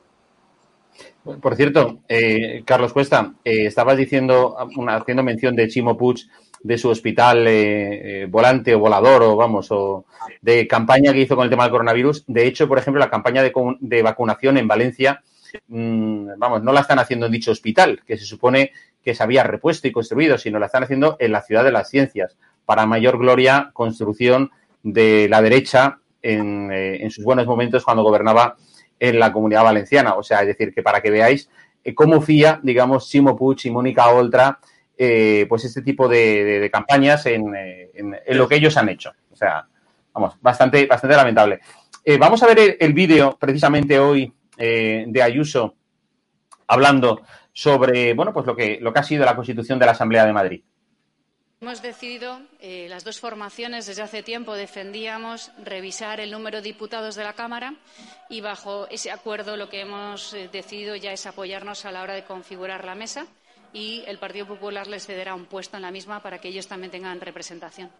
Por cierto, eh, Carlos Cuesta, eh, estabas diciendo, una, haciendo mención de Chimo Puig, de su hospital eh, eh, volante o volador, o vamos, o de campaña que hizo con el tema del coronavirus. De hecho, por ejemplo, la campaña de, de vacunación en Valencia, mmm, vamos, no la están haciendo en dicho hospital, que se supone que se había repuesto y construido, sino la están haciendo en la ciudad de las ciencias, para mayor gloria, construcción de la derecha en, eh, en, sus buenos momentos cuando gobernaba en la comunidad valenciana. O sea, es decir, que para que veáis cómo fía, digamos, Simo Puig y Mónica Oltra, eh, pues este tipo de, de, campañas en, en, en, lo que ellos han hecho. O sea, vamos, bastante, bastante lamentable. Eh, vamos a ver el, vídeo precisamente hoy eh, de Ayuso hablando sobre, bueno, pues lo que, lo que ha sido la constitución de la Asamblea de Madrid. Hemos decidido, eh, las dos formaciones desde hace tiempo defendíamos revisar el número de diputados de la Cámara y bajo ese acuerdo lo que hemos eh, decidido ya es apoyarnos a la hora de configurar la mesa y el Partido Popular les cederá un puesto en la misma para que ellos también tengan representación.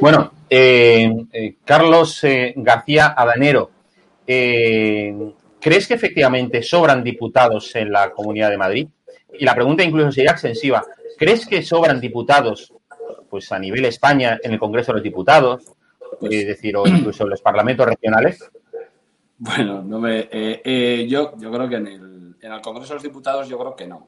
Bueno, eh, eh, Carlos eh, García Adanero, eh, ¿crees que efectivamente sobran diputados en la Comunidad de Madrid? Y la pregunta incluso sería extensiva. ¿Crees que sobran diputados pues a nivel España en el Congreso de los Diputados? Pues, es decir, o incluso en los parlamentos regionales. Bueno, no me, eh, eh, yo, yo creo que en el, en el, Congreso de los Diputados yo creo que no.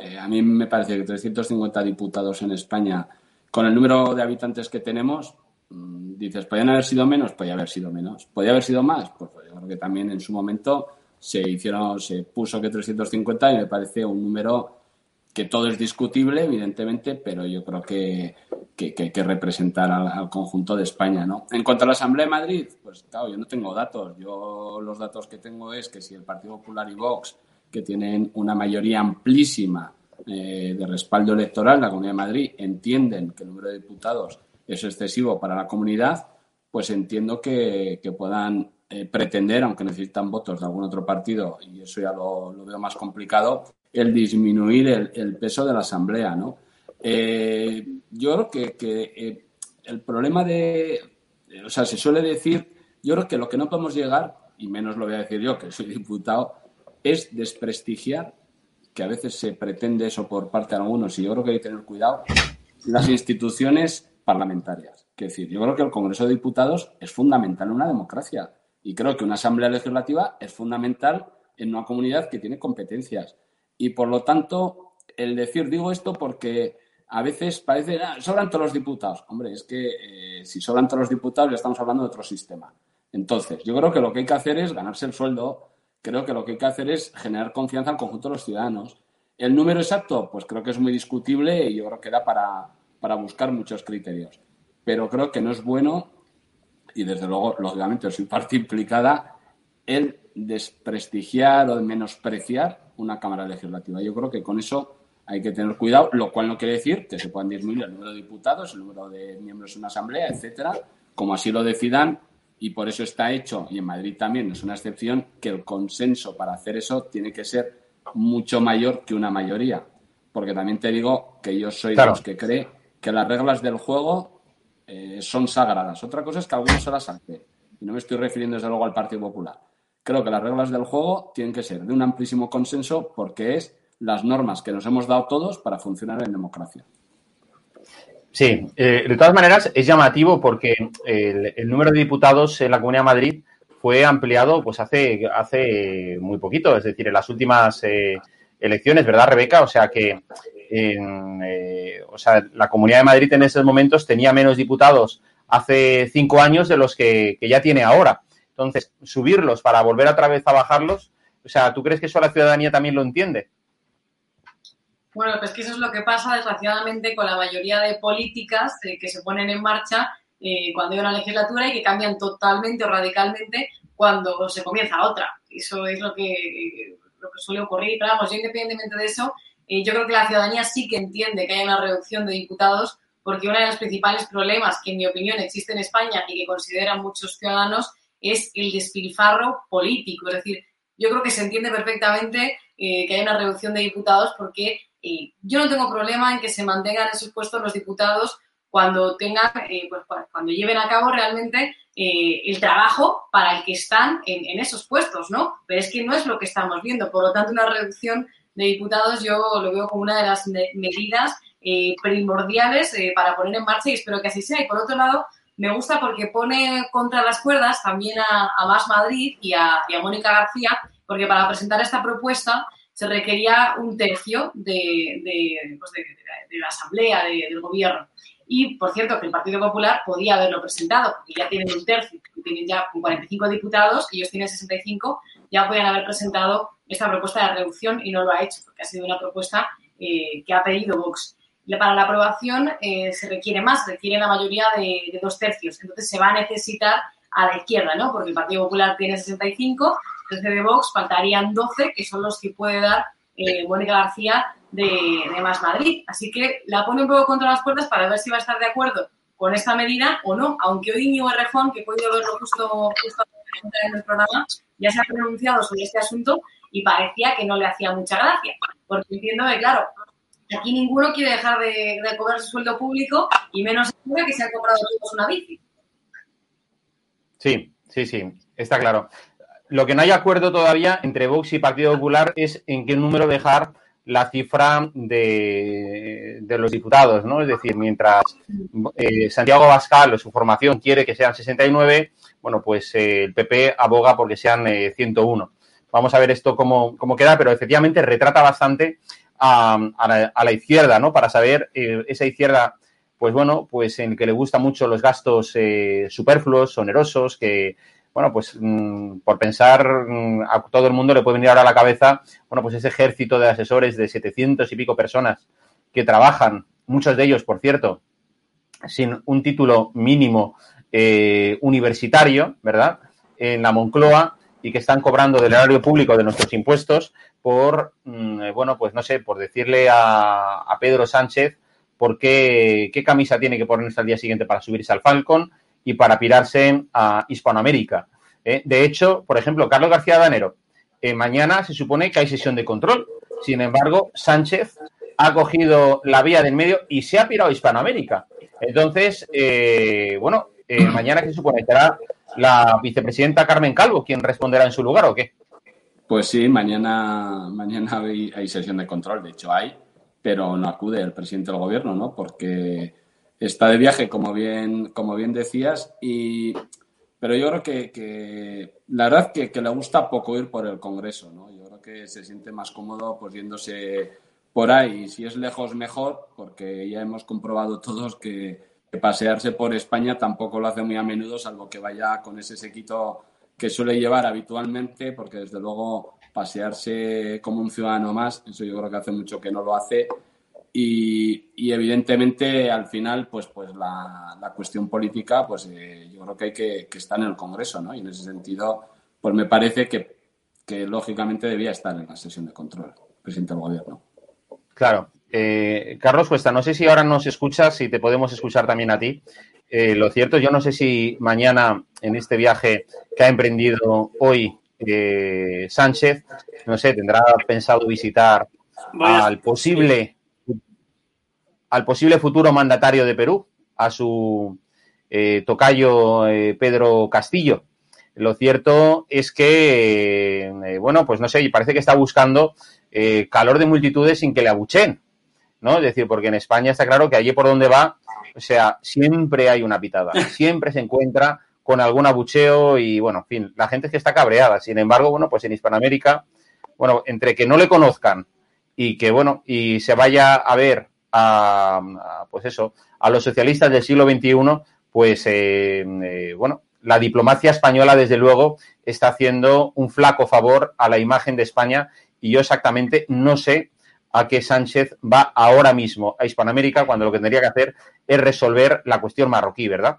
Eh, a mí me parece que 350 diputados en España, con el número de habitantes que tenemos, mmm, dices, ¿podrían haber sido menos? Podría haber sido menos. ¿Podría haber sido más? Pues, pues yo creo que también en su momento se hicieron, se puso que 350 y me parece un número que todo es discutible, evidentemente, pero yo creo que, que, que hay que representar al, al, conjunto de España, ¿no? En cuanto a la Asamblea de Madrid, pues claro, yo no tengo datos. Yo los datos que tengo es que si el Partido Popular y Vox, que tienen una mayoría amplísima eh, de respaldo electoral en la Comunidad de Madrid, entienden que el número de diputados es excesivo para la comunidad, pues entiendo que, que puedan eh, pretender, aunque necesitan votos de algún otro partido, y eso ya lo, veo más complicado, el disminuir el, peso de la Asamblea, ¿no? Eh, yo creo que, que el problema de, o sea, se suele decir, yo creo que lo que no podemos llegar, y menos lo voy a decir yo, que soy diputado, es desprestigiar, que a veces se pretende eso por parte de algunos, y yo creo que hay que tener cuidado, las instituciones parlamentarias. Es decir, yo creo que el Congreso de Diputados es fundamental en una democracia, y creo que una Asamblea Legislativa es fundamental en una comunidad que tiene competencias. Y por lo tanto, el decir, digo esto porque a veces parece, ah, sobran todos los diputados. Hombre, es que eh, si sobran todos los diputados ya estamos hablando de otro sistema. Entonces, yo creo que lo que hay que hacer es ganarse el sueldo, creo que lo que hay que hacer es generar confianza al conjunto de los ciudadanos. El número exacto, pues creo que es muy discutible y yo creo que da para, para buscar muchos criterios. Pero creo que no es bueno, y desde luego, lógicamente, soy parte implicada, el desprestigiar o menospreciar una Cámara Legislativa. Yo creo que con eso hay que tener cuidado, lo cual no quiere decir que se puedan disminuir el número de diputados, el número de miembros de una asamblea, etcétera, como así lo decidan, y por eso está hecho, y en Madrid también es una excepción, que el consenso para hacer eso tiene que ser mucho mayor que una mayoría. Porque también te digo que yo soy claro. de los que cree que las reglas del juego eh, son sagradas. Otra cosa es que algunos se las salten. Y no me estoy refiriendo desde luego al Partido Popular creo que las reglas del juego tienen que ser de un amplísimo consenso porque es las normas que nos hemos dado todos para funcionar en democracia. Sí, eh, de todas maneras es llamativo porque el, número de diputados en la Comunidad de Madrid fue ampliado pues hace, hace muy poquito, es decir, en las últimas eh, elecciones, ¿verdad, Rebeca? O sea que eh, o sea, la Comunidad de Madrid en esos momentos tenía menos diputados hace cinco años de los que, que ya tiene ahora. Entonces, subirlos para volver otra vez a bajarlos, O sea, ¿tú crees que eso la ciudadanía también lo entiende? Bueno, pues que eso es lo que pasa, desgraciadamente, con la mayoría de políticas eh, que se ponen en marcha eh, cuando hay una legislatura y que cambian totalmente o radicalmente cuando se comienza otra. Eso es lo que, lo que suele ocurrir. Pero vamos, yo independientemente de eso, eh, yo creo que la ciudadanía sí que entiende que hay una reducción de diputados porque uno de los principales problemas que, en mi opinión, existe en España y que consideran muchos ciudadanos es el despilfarro político. Es decir, yo creo que se entiende perfectamente que hay una reducción de diputados porque eh, yo no tengo problema en que se mantengan esos puestos los diputados cuando tengan, eh, pues, cuando lleven a cabo realmente eh, el trabajo para el que están en, en, esos puestos, ¿no? Pero es que no es lo que estamos viendo. Por lo tanto, una reducción de diputados yo lo veo como una de las me medidas eh, primordiales eh, para poner en marcha y espero que así sea. Y por otro lado, me gusta porque pone contra las cuerdas también a, a Más Madrid y a, y a Mónica García, porque para presentar esta propuesta se requería un tercio de, de, pues la asamblea del gobierno. Y, por cierto, que el Partido Popular podía haberlo presentado, porque ya tienen un tercio, tienen ya 45 diputados, ellos tienen 65, ya podían haber presentado esta propuesta de reducción y no lo ha hecho, porque ha sido una propuesta eh, que ha pedido Vox. Para la aprobación eh, se requiere más, requiere la mayoría de, de, dos tercios. Entonces se va a necesitar a la izquierda, ¿no? Porque el Partido Popular tiene 65, entonces de Vox faltarían 12, que son los que puede dar eh, Mónica García de, de, Más Madrid. Así que la pone un poco contra las puertas para ver si va a estar de acuerdo con esta medida o no. Aunque hoy Íñigo Errejón, que he podido verlo justo, justo en el programa, ya se ha pronunciado sobre este asunto y parecía que no le hacía mucha gracia. Porque entiendo que, claro, aquí ninguno quiere dejar de, de cobrar su sueldo público y menos que se han comprado todos una bici. Sí, sí, sí, está claro. Lo que no hay acuerdo todavía entre Vox y Partido Popular es en qué número dejar la cifra de, de los diputados, ¿no? Es decir, mientras eh, Santiago Bascal o su formación quiere que sean 69, bueno, pues eh, el PP aboga porque sean eh, 101. Vamos a ver esto cómo, cómo, queda, pero efectivamente retrata bastante a, a, la, izquierda, ¿no? Para saber eh, esa izquierda, pues bueno, pues en que le gustan mucho los gastos eh, superfluos, onerosos, que, bueno, pues mmm, por pensar mmm, a todo el mundo le puede venir ahora a la cabeza, bueno, pues ese ejército de asesores de 700 y pico personas que trabajan, muchos de ellos, por cierto, sin un título mínimo eh, universitario, ¿verdad? En la Moncloa y que están cobrando del erario público de nuestros impuestos por, mmm, bueno, pues no sé, por decirle a, a Pedro Sánchez por qué, qué camisa tiene que ponerse al día siguiente para subirse al Falcon, y para pirarse a Hispanoamérica. ¿eh? De hecho, por ejemplo, Carlos García Danero, eh, mañana se supone que hay sesión de control. Sin embargo, Sánchez ha cogido la vía del medio y se ha pirado a Hispanoamérica. Entonces, eh, bueno, mañana que se supone será la vicepresidenta Carmen Calvo quien responderá en su lugar o qué? Pues sí, mañana, mañana hay, hay sesión de control, de hecho hay, pero no acude el presidente del gobierno, ¿no? Porque está de viaje, como bien, como bien decías, y, pero yo creo que, la verdad que, que, le gusta poco ir por el Congreso, ¿no? Yo creo que se siente más cómodo pues yéndose por ahí, si es lejos mejor, porque ya hemos comprobado todos que, que pasearse por España tampoco lo hace muy a menudo, salvo que vaya con ese sequito que suele llevar habitualmente, porque desde luego pasearse como un ciudadano más, eso yo creo que hace mucho que no lo hace, y, y, evidentemente al final pues pues la, la cuestión política pues eh, yo creo que hay que, que, estar en el Congreso no y en ese sentido pues me parece que, que lógicamente debía estar en la sesión de control el presidente del gobierno. Claro. Eh, Carlos Cuesta no sé si ahora nos escuchas si te podemos escuchar también a ti. Eh, lo cierto yo no sé si mañana en este viaje que ha emprendido hoy eh, Sánchez no sé tendrá pensado visitar al posible al posible futuro mandatario de Perú, a su eh, tocayo eh, Pedro Castillo. Lo cierto es que, eh, bueno, pues no sé, parece que está buscando calor de multitudes sin que le abuchen, ¿no? Es decir, porque en España está claro que allí por donde va, o sea, siempre hay una pitada, siempre se encuentra con algún abucheo y, bueno, en fin, la gente es que está cabreada. Sin embargo, bueno, pues en Hispanoamérica, bueno, entre que no le conozcan y que, bueno, y se vaya a ver a, pues eso, a los socialistas del siglo XXI, pues eh, eh, bueno, la diplomacia española, desde luego, está haciendo un flaco favor a la imagen de España y yo exactamente no sé a qué Sánchez va ahora mismo a Hispanoamérica cuando lo que tendría que hacer es resolver la cuestión marroquí, ¿verdad?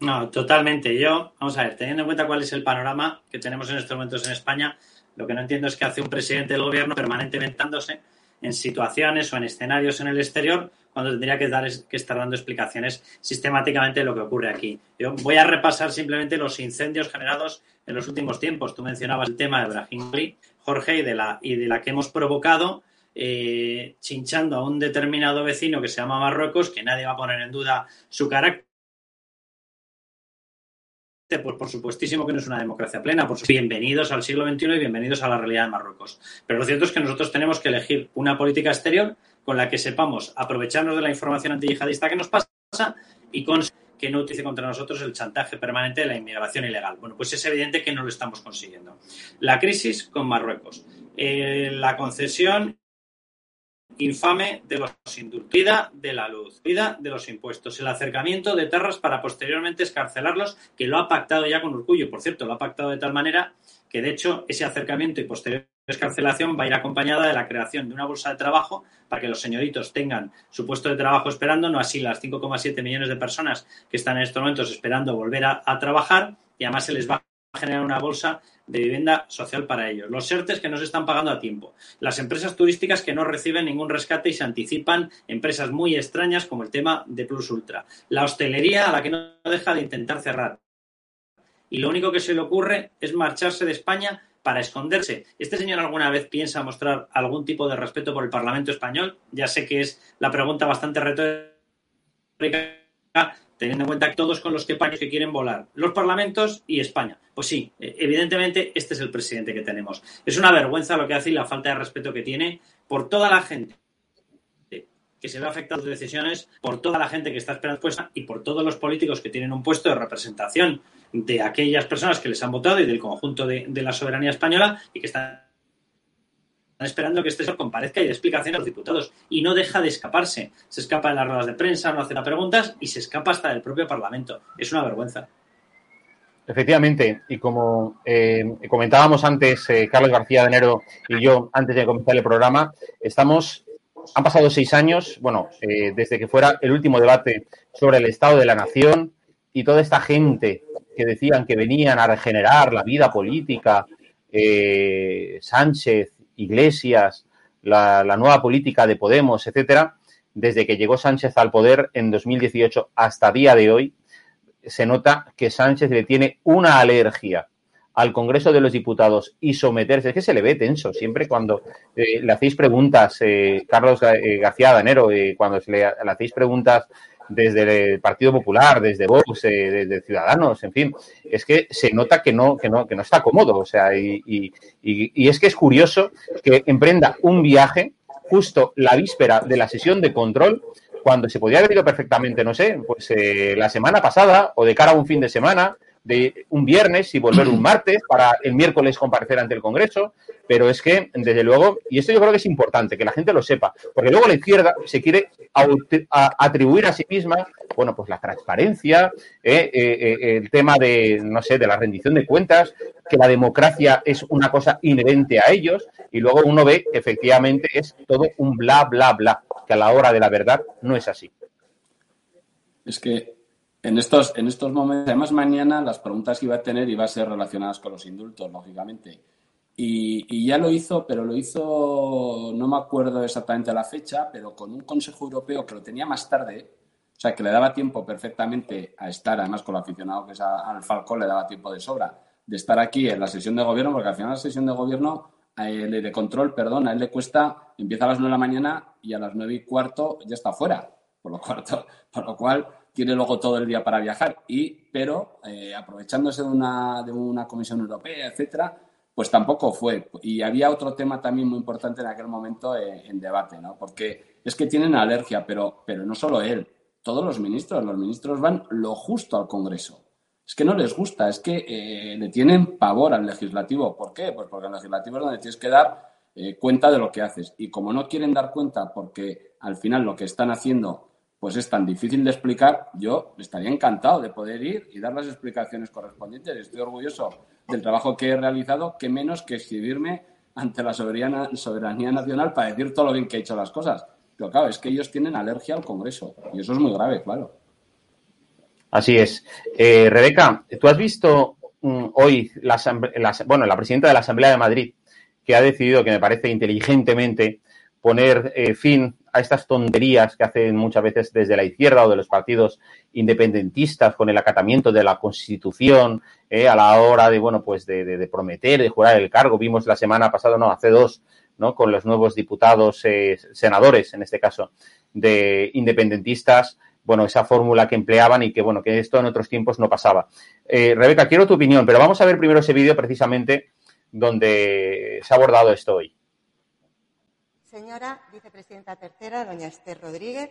No, totalmente. Yo, vamos a ver, teniendo en cuenta cuál es el panorama que tenemos en estos momentos en España, lo que no entiendo es que hace un presidente del gobierno permanentemente dándose en situaciones o en escenarios en el exterior cuando tendría que, dar, que estar dando explicaciones sistemáticamente de lo que ocurre aquí. Yo voy a repasar simplemente los incendios generados en los últimos tiempos. Tú mencionabas el tema de Brahim Jorge, y de la, y de la que hemos provocado eh, chinchando a un determinado vecino que se llama Marruecos, que nadie va a poner en duda su carácter pues por supuestísimo que no es una democracia plena. Por bienvenidos al siglo XXI y bienvenidos a la realidad de Marruecos. Pero lo cierto es que nosotros tenemos que elegir una política exterior con la que sepamos aprovecharnos de la información antiyihadista que nos pasa y que no utilice contra nosotros el chantaje permanente de la inmigración ilegal. Bueno, pues es evidente que no lo estamos consiguiendo. La crisis con Marruecos, eh, la concesión infame de los indultos, vida de la luz, vida de los impuestos, el acercamiento de terras para posteriormente escarcelarlos, que lo ha pactado ya con Urcullo. Por cierto, lo ha pactado de tal manera que, de hecho, ese acercamiento y posterior escarcelación va a ir acompañada de la creación de una bolsa de trabajo para que los señoritos tengan su puesto de trabajo esperando, no así las 5,7 millones de personas que están en estos momentos esperando volver a, a trabajar y además se les va a generar una bolsa de vivienda social para ellos, los ERTES que no se están pagando a tiempo, las empresas turísticas que no reciben ningún rescate y se anticipan empresas muy extrañas como el tema de Plus Ultra, la hostelería a la que no deja de intentar cerrar. Y lo único que se le ocurre es marcharse de España para esconderse. ¿Este señor alguna vez piensa mostrar algún tipo de respeto por el Parlamento español? Ya sé que es la pregunta bastante retórica teniendo en cuenta todos con los que pagan que quieren volar, los parlamentos y España. Pues sí, e, evidentemente este es el presidente que tenemos. Es una vergüenza lo que hace y la falta de respeto que tiene por toda la gente que se ve afectada sus decisiones, por toda la gente que está esperando puesta y por todos los políticos que tienen un puesto de representación de aquellas personas que les han votado y del conjunto de, de la soberanía española y que están están esperando que este señor comparezca y dé explicaciones a los diputados. Y no deja de escaparse. Se escapa de las ruedas de prensa, no hace las preguntas y se escapa hasta del propio Parlamento. Es una vergüenza. Efectivamente, y como eh, comentábamos antes, eh, Carlos García de Enero y yo, antes de comenzar el programa, estamos, han pasado seis años, bueno, eh, desde que fuera el último debate sobre el Estado de la Nación y toda esta gente que decían que venían a regenerar la vida política, Sánchez Iglesias, la, nueva política de Podemos, etcétera, desde que llegó Sánchez al poder en 2018 hasta día de hoy, se nota que Sánchez le tiene una alergia al Congreso de los Diputados y someterse, es que se le ve tenso siempre cuando eh, le hacéis preguntas, eh, Carlos eh, García Danero, eh, cuando se le, le, hacéis preguntas desde el Partido Popular, desde Vox, eh, desde Ciudadanos, en fin, es que se nota que no, que no, que no está cómodo. O sea, y, y, y es que es curioso que emprenda un viaje justo la víspera de la sesión de control, cuando se podría haber ido perfectamente, no sé, pues eh, la semana pasada o de cara a un fin de semana, de un viernes y volver un martes para el miércoles comparecer ante el Congreso, pero es que, desde luego, y esto yo creo que es importante, que la gente lo sepa, porque luego la izquierda se quiere atribuir a sí misma, bueno, pues la transparencia, eh, eh, eh, el tema de, no sé, de la rendición de cuentas, que la democracia es una cosa inherente a ellos, y luego uno ve que efectivamente es todo un bla, bla, bla, que a la hora de la verdad no es así. Es que en estos, en estos momentos, además mañana las preguntas que iba a tener iban a ser relacionadas con los indultos, lógicamente. Y, y, ya lo hizo, pero lo hizo, no me acuerdo exactamente la fecha, pero con un Consejo Europeo que lo tenía más tarde, o sea, que le daba tiempo perfectamente a estar, además con lo aficionado que es al Falcón, le daba tiempo de sobra de estar aquí en la sesión de gobierno, porque al final la sesión de gobierno, de control, perdón, a él le cuesta, empieza a las nueve de la mañana y a las nueve y cuarto ya está fuera, por lo, cuarto, por lo cual tiene luego todo el día para viajar. Y, pero eh, aprovechándose de una, de una comisión europea, etcétera, pues tampoco fue. Y había otro tema también muy importante en aquel momento en, en debate, ¿no? Porque es que tienen alergia, pero, pero no solo él, todos los ministros. Los ministros van lo justo al Congreso. Es que no les gusta, es que eh, le tienen pavor al legislativo. ¿Por qué? Pues porque el legislativo es donde tienes que dar eh, cuenta de lo que haces. Y como no quieren dar cuenta porque al final lo que están haciendo pues es tan difícil de explicar, yo estaría encantado de poder ir y dar las explicaciones correspondientes. Estoy orgulloso del trabajo que he realizado, que menos que exhibirme ante la soberanía, nacional para decir todo lo bien que he hecho las cosas. Pero claro, es que ellos tienen alergia al Congreso y eso es muy grave, claro. Así es. Eh, Rebeca, ¿tú has visto mm, hoy la, la- bueno, la presidenta de la Asamblea de Madrid que ha decidido, que me parece inteligentemente, poner eh, fin a estas tonterías que hacen muchas veces desde la izquierda o de los partidos independentistas con el acatamiento de la Constitución eh, a la hora de, bueno, pues de, prometer, de jurar el cargo. Vimos la semana pasada, no, hace dos, ¿no? Con los nuevos diputados, eh, senadores, en este caso, de independentistas, bueno, esa fórmula que empleaban y que, bueno, que esto en otros tiempos no pasaba. Eh, Rebeca, quiero tu opinión, pero vamos a ver primero ese vídeo precisamente donde se ha abordado esto hoy. Señora vicepresidenta tercera, doña Esther Rodríguez,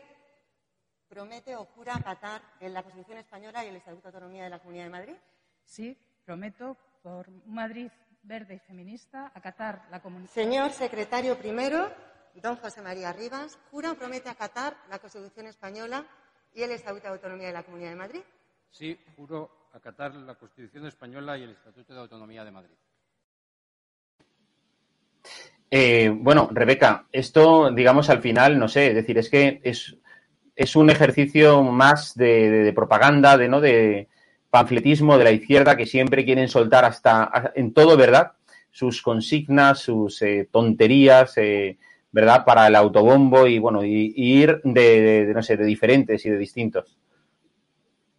¿promete o jura acatar en la Constitución española y el Estatuto de Autonomía de la Comunidad de Madrid? Sí, prometo, por Madrid verde y feminista, acatar la comunidad. Señor secretario primero, don José María Rivas, ¿jura o promete acatar la Constitución española y el Estatuto de Autonomía de la Comunidad de Madrid? Sí, juro acatar la Constitución española y el Estatuto de Autonomía de Madrid. Eh, bueno, Rebeca, esto, digamos, al final, no sé, es decir, es que es, es un ejercicio más de, propaganda, de no de panfletismo de la izquierda que siempre quieren soltar hasta en todo, ¿verdad? Sus consignas, sus eh, tonterías, eh, ¿verdad? Para el autobombo y bueno, y, ir de, no sé, de diferentes y de distintos.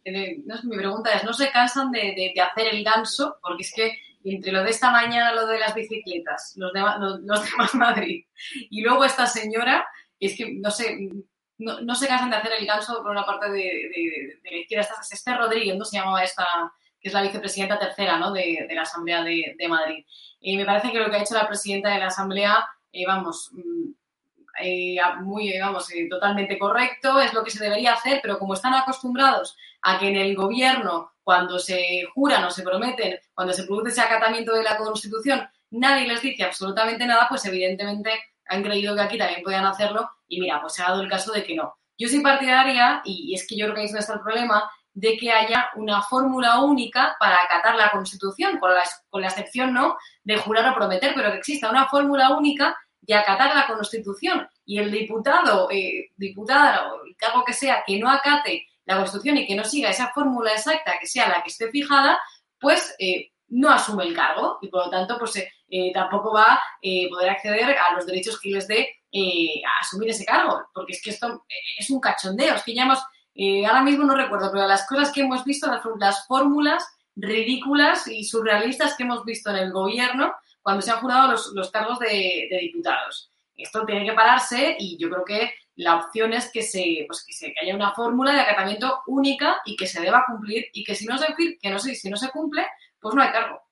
Eh, mi pregunta es, ¿no se cansan de hacer el ganso? Porque es que entre lo de esta mañana, lo de las bicicletas, los de, los, los de Más Madrid, y luego esta señora, es que no sé, no, no se cansan de hacer el ganso por una parte de, de- de la izquierda. Esta, Esther Rodríguez, ¿no? Se llamaba esta, que es la vicepresidenta tercera, ¿no? De, la Asamblea de, Madrid. Y me parece que lo que ha hecho la presidenta de la Asamblea, eh, vamos, mm, eh, muy, eh, vamos, eh, totalmente correcto, es lo que se debería hacer, pero como están acostumbrados a que en el gobierno, cuando se juran o se prometen, cuando se produce ese acatamiento de la Constitución, nadie les dice absolutamente nada, pues evidentemente han creído que aquí también podían hacerlo y mira, pues se ha dado el caso de que no. Yo soy partidaria, y es que yo creo que ahí está el problema, de que haya una fórmula única para acatar la Constitución, con la, con la excepción no de jurar o prometer, pero que exista una fórmula única de acatar la Constitución. Y el diputado, eh, diputada o el cargo que sea, que no acate la Constitución y que no siga esa fórmula exacta que sea la que esté fijada, pues eh, no asume el cargo y por lo tanto pues eh, eh, tampoco va a poder acceder a los derechos que les dé a asumir ese cargo, porque es que esto es un cachondeo, es que ya hemos, ahora mismo no recuerdo, pero las cosas que hemos visto, las, las fórmulas ridículas y surrealistas que hemos visto en el gobierno cuando se han jurado los, los cargos de diputados. Esto tiene que pararse y yo creo que la opción es que se, pues que, se, que haya una fórmula de acatamiento única y que se deba cumplir y que si no se, que no se, si no se cumple, pues no hay cargo.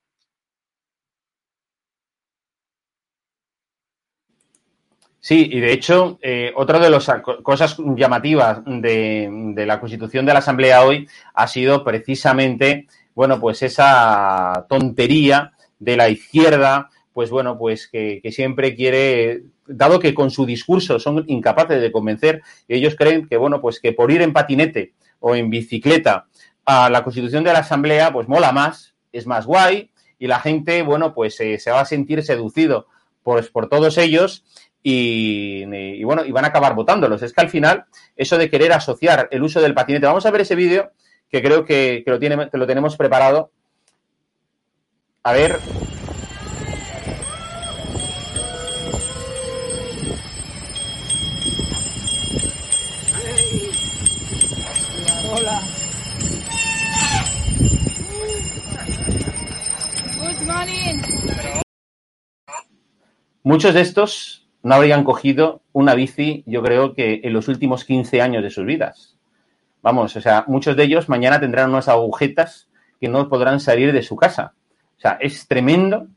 Sí, y de hecho, eh, otra de las cosas llamativas de, de, la constitución de la Asamblea hoy ha sido precisamente, bueno, pues esa tontería de la izquierda, pues bueno, pues que, siempre quiere, dado que con su discurso son incapaces de convencer, ellos creen que, bueno, pues que por ir en patinete o en bicicleta a la constitución de la Asamblea, pues mola más, es más guay, y la gente, bueno, pues eh, se va a sentir seducido por, por todos ellos y, bueno, y van a acabar votándolos. Es que al final, eso de querer asociar el uso del patinete, vamos a ver ese vídeo que creo que lo tenemos preparado. A ver. Muchos de estos no habrían cogido una bici, yo creo que en los últimos 15 años de sus vidas. Vamos, o sea, muchos de ellos mañana tendrán unas agujetas que no podrán salir de su casa. O sea, es tremendo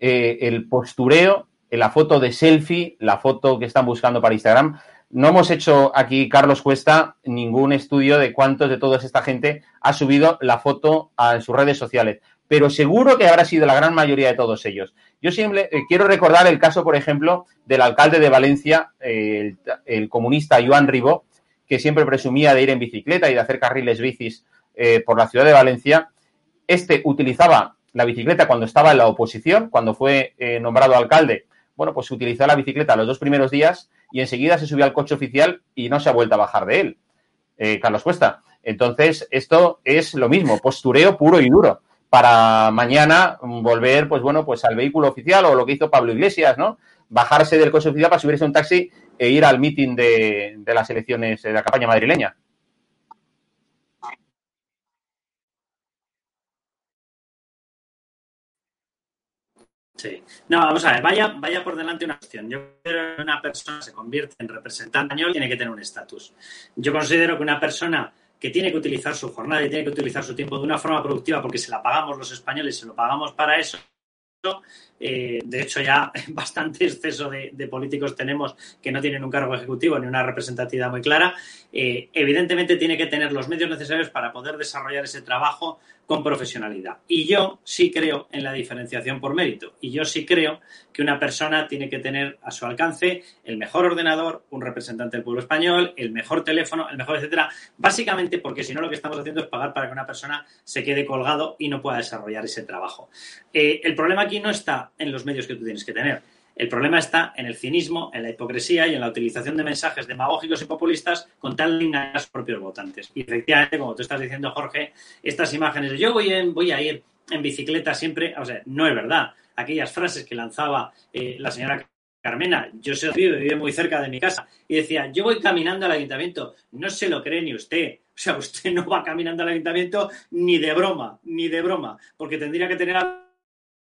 eh, el postureo, la foto de selfie, la foto que están buscando para Instagram. No hemos hecho aquí, Carlos Cuesta, ningún estudio de cuántos de toda esta gente ha subido la foto a sus redes sociales. Pero seguro que habrá sido la gran mayoría de todos ellos. Yo siempre eh, quiero recordar el caso, por ejemplo, del alcalde de Valencia, el, comunista Joan Ribó, que siempre presumía de ir en bicicleta y de hacer carriles bicis eh, por la ciudad de Valencia. Este utilizaba la bicicleta cuando estaba en la oposición, cuando fue eh, nombrado alcalde. Bueno, pues utilizó la bicicleta los dos primeros días y enseguida se subió al coche oficial y no se ha vuelto a bajar de él. Carlos Cuesta. Entonces, esto es lo mismo, postureo puro y duro para mañana volver, pues bueno, pues al vehículo oficial o lo que hizo Pablo Iglesias, ¿no? Bajarse del coche oficial para subirse a un taxi e ir al de, de, las elecciones de la campaña madrileña. Sí. No, vamos a ver, vaya, vaya por delante una cuestión. Yo creo que una persona se convierte en representante español tiene que tener un estatus. Yo considero que una persona que tiene que utilizar su jornada y tiene que utilizar su tiempo de una forma productiva porque se la pagamos los españoles, se lo pagamos para eso, eh, de hecho, ya bastante exceso de, políticos tenemos que no tienen un cargo ejecutivo ni una representatividad muy clara. Eh, evidentemente, tiene que tener los medios necesarios para poder desarrollar ese trabajo con profesionalidad. Y yo sí creo en la diferenciación por mérito. Y yo sí creo que una persona tiene que tener a su alcance el mejor ordenador, un representante del pueblo español, el mejor teléfono, el mejor, etcétera. Básicamente porque si no lo que estamos haciendo es pagar para que una persona se quede colgado y no pueda desarrollar ese trabajo. Eh, el problema aquí no está en los medios que tú tienes que tener. El problema está en el cinismo, en la hipocresía y en la utilización de mensajes demagógicos y populistas con tal de engañar a los propios votantes. Y efectivamente, como tú estás diciendo, Jorge, estas imágenes de yo voy, en, voy a ir en bicicleta siempre, o sea, no es verdad. Aquellas frases que lanzaba eh, la señora Carmena, yo sé vive, vive muy cerca de mi casa, y decía, yo voy caminando al ayuntamiento, no se lo cree ni usted. O sea, usted no va caminando al ayuntamiento ni de broma, ni de broma, porque tendría que tener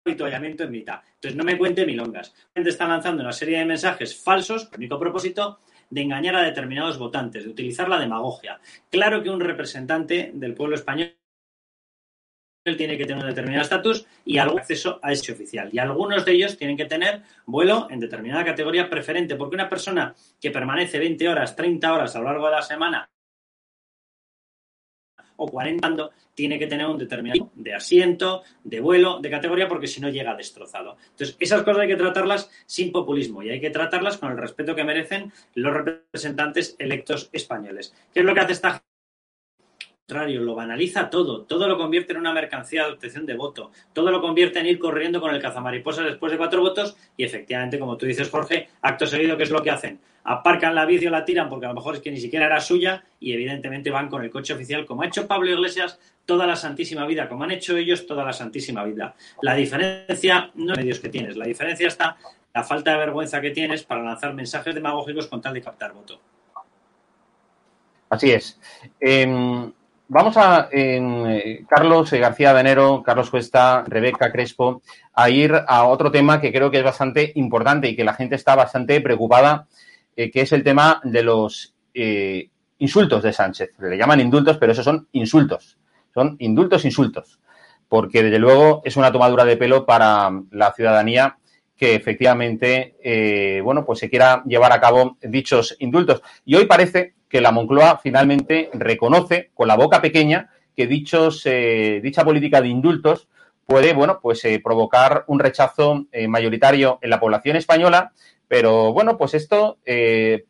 en mitad. Entonces, no me cuente milongas. La gente está lanzando una serie de mensajes falsos, con único propósito de engañar a determinados votantes, de utilizar la demagogia. Claro que un representante del pueblo español tiene que tener un determinado estatus y algún acceso a ese oficial. Y algunos de ellos tienen que tener vuelo en determinada categoría preferente, porque una persona que permanece 20 horas, 30 horas a lo largo de la semana o 40 tiene que tener un determinado de asiento, de vuelo, de categoría, porque si no llega destrozado. Entonces, esas cosas hay que tratarlas sin populismo y hay que tratarlas con el respeto que merecen los representantes electos españoles. ¿Qué es lo que hace esta contrario, lo banaliza todo, todo lo convierte en una mercancía de obtención de voto, todo lo convierte en ir corriendo con el cazamariposa después de cuatro votos y efectivamente, como tú dices, Jorge, acto seguido, ¿qué es lo que hacen? Aparcan la bici o la tiran porque a lo mejor es que ni siquiera era suya y evidentemente van con el coche oficial, como ha hecho Pablo Iglesias toda la santísima vida, como han hecho ellos toda la santísima vida. La diferencia no es medios que tienes, la diferencia está la falta de vergüenza que tienes para lanzar mensajes demagógicos con tal de captar voto. Así es. Eh vamos a, eh, Carlos García de Enero, Carlos Cuesta, Rebeca Crespo, a ir a otro tema que creo que es bastante importante y que la gente está bastante preocupada, eh, que es el tema de los eh, insultos de Sánchez. Le llaman indultos, pero esos son insultos. Son indultos, insultos. Porque, desde luego, es una tomadura de pelo para la ciudadanía que efectivamente, eh, bueno, pues se quiera llevar a cabo dichos indultos. Y hoy parece que la Moncloa finalmente reconoce con la boca pequeña que dichos, eh, dicha política de indultos puede, bueno, pues eh, provocar un rechazo eh, mayoritario en la población española, pero bueno, pues esto,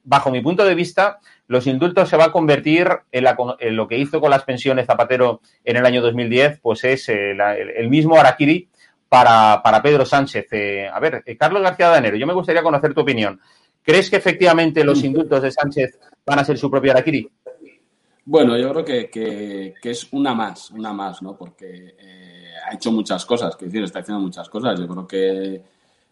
bajo mi punto de vista, los indultos se va a convertir en, la, en, lo que hizo con las pensiones Zapatero en el año 2010, pues es la, el, mismo Araquiri para, para Pedro Sánchez. a ver, Carlos García de Enero, yo me gustaría conocer tu opinión. ¿Crees que efectivamente los indultos de Sánchez van a ser su propio Araquiri? Bueno, yo creo que, que, que, es una más, una más, ¿no? Porque eh, ha hecho muchas cosas, que decir, está haciendo muchas cosas. Yo creo que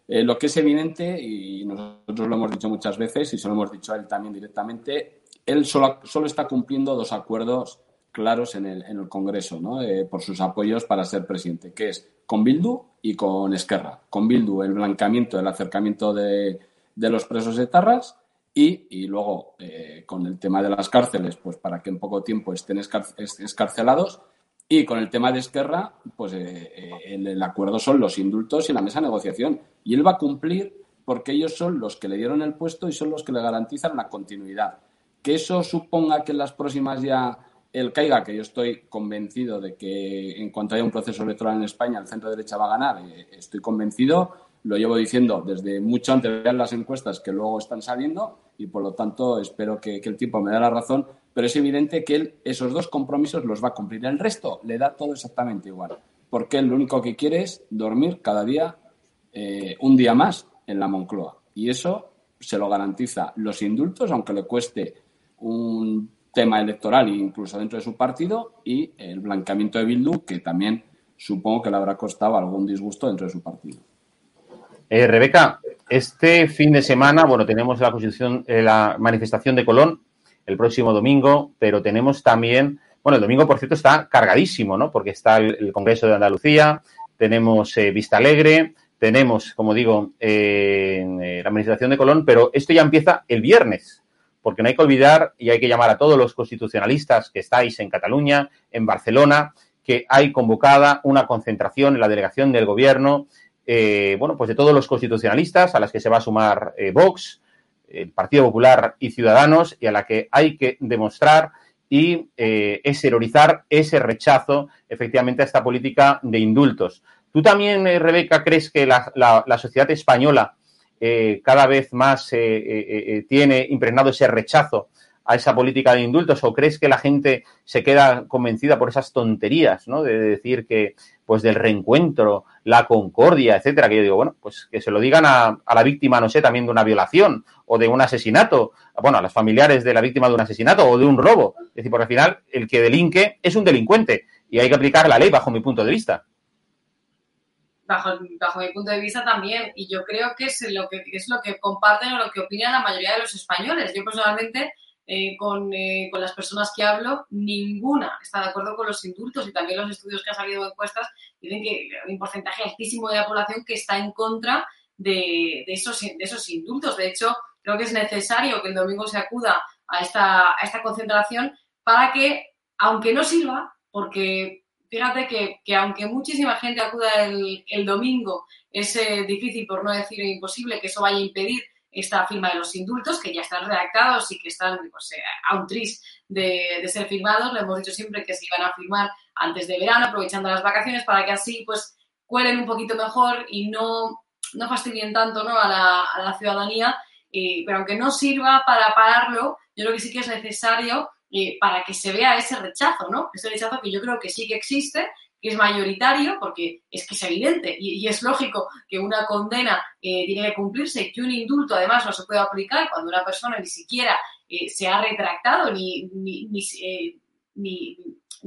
eh, lo que es evidente, y nosotros lo hemos dicho muchas veces, y se lo hemos dicho a él también directamente, él solo, solo está cumpliendo dos acuerdos claros en el, en el Congreso, ¿no? Eh, por sus apoyos para ser presidente, que es con Bildu y con Esquerra. Con Bildu, el blancamiento, el acercamiento de, de los presos etarras y, y luego, eh, con el tema de las cárceles, pues para que en poco tiempo estén escarcelados. Y con el tema de Esquerra, pues eh, eh, el, el, acuerdo son los indultos y la mesa de negociación. Y él va a cumplir porque ellos son los que le dieron el puesto y son los que le garantizan la continuidad. Que eso suponga que en las próximas ya él caiga, que yo estoy convencido de que en cuanto haya un proceso electoral en España, el centro derecha va a ganar, eh, estoy convencido, lo llevo diciendo desde mucho antes de las encuestas que luego están saliendo y por lo tanto espero que, que el tiempo me dé la razón, pero es evidente que él esos dos compromisos los va a cumplir. El resto le da todo exactamente igual, porque él lo único que quiere es dormir cada día eh, un día más en la Moncloa y eso se lo garantiza los indultos, aunque le cueste un tema electoral incluso dentro de su partido y el blanqueamiento de Bildu, que también supongo que le habrá costado algún disgusto dentro de su partido. Eh, Rebeca, este fin de semana, bueno, tenemos la constitución, eh, la manifestación de Colón el próximo domingo, pero tenemos también, bueno, el domingo, por cierto, está cargadísimo, ¿no? Porque está el, Congreso de Andalucía, tenemos eh, Vista Alegre, tenemos, como digo, eh, la manifestación de Colón, pero esto ya empieza el viernes, porque no hay que olvidar y hay que llamar a todos los constitucionalistas que estáis en Cataluña, en Barcelona, que hay convocada una concentración en la delegación del gobierno, eh, bueno, pues de todos los constitucionalistas, a las que se va a sumar eh, Vox, el Partido Popular y Ciudadanos, y a la que hay que demostrar y eh, ese rechazo efectivamente a esta política de indultos. ¿Tú también, eh, Rebeca, crees que la sociedad española eh, cada vez más eh, eh, tiene impregnado ese rechazo a esa política de indultos o crees que la gente se queda convencida por esas tonterías, ¿no? De decir que, pues, del reencuentro, la concordia, etcétera, que yo digo, bueno, pues que se lo digan a, a, la víctima, no sé, también de una violación o de un asesinato, bueno, a los familiares de la víctima de un asesinato o de un robo. Es decir, porque al final el que delinque es un delincuente y hay que aplicar la ley bajo mi punto de vista bajo, mi punto de vista también. Y yo creo que es lo que, es lo que comparten o lo que opinan la mayoría de los españoles. Yo personalmente, eh, con, eh, con, las personas que hablo, ninguna está de acuerdo con los indultos y también los estudios que han salido en encuestas dicen que hay un porcentaje altísimo de la población que está en contra de, de, esos, de esos indultos. De hecho, creo que es necesario que el domingo se acuda a esta, a esta concentración para que, aunque no sirva, porque fíjate que, que, aunque muchísima gente acuda el, el domingo, es eh, difícil, por no decir imposible, que eso vaya a impedir esta firma de los indultos, que ya están redactados y que están pues, eh, a un tris de, de, ser firmados. Le hemos dicho siempre que se iban a firmar antes de verano, aprovechando las vacaciones, para que así pues cuelen un poquito mejor y no, no fastidien tanto ¿no? A, la, a la ciudadanía. Eh, pero aunque no sirva para pararlo, yo creo que sí que es necesario eh, para que se vea ese rechazo, ¿no? Ese rechazo que yo creo que sí que existe, que es mayoritario, porque es que es evidente y, es lógico que una condena eh, tiene que cumplirse que un indulto además no se puede aplicar cuando una persona ni siquiera eh, se ha retractado ni, ni, ni,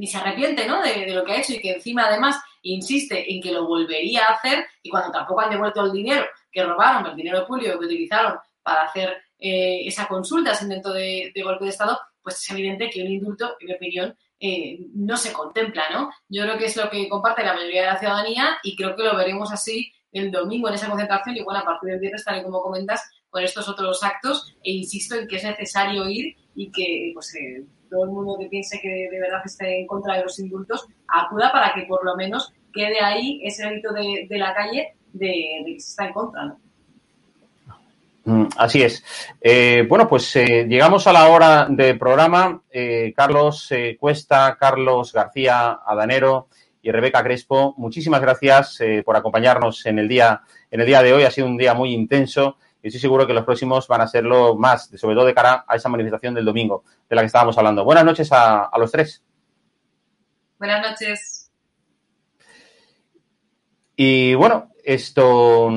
se arrepiente ¿no? de, lo que ha hecho y que encima además insiste en que lo volvería a hacer y cuando tampoco han devuelto el dinero que robaron, el dinero público que utilizaron para hacer esa consulta, ese intento de golpe de Estado, pues es evidente que un indulto, en mi opinión, eh, no se contempla, ¿no? Yo creo que es lo que comparte la mayoría de la ciudadanía y creo que lo veremos así el domingo en esa concentración y bueno, a partir del viernes, tal y como comentas, con estos otros actos e insisto en que es necesario ir y que pues eh, todo el mundo que piense que de verdad esté en contra de los indultos acuda para que por lo menos quede ahí ese grito de, de la calle de, de que se está en contra, ¿no? Mm, así es. Eh, bueno, pues eh, llegamos a la hora del programa. Eh, Carlos Cuesta, Carlos García Adanero y Rebeca Crespo, muchísimas gracias por acompañarnos en el, día, en el día de hoy. Ha sido un día muy intenso y estoy seguro que los próximos van a serlo más, sobre todo de cara a esa manifestación del domingo de la que estábamos hablando. Buenas noches a, a los tres. Buenas noches. Y bueno, esto...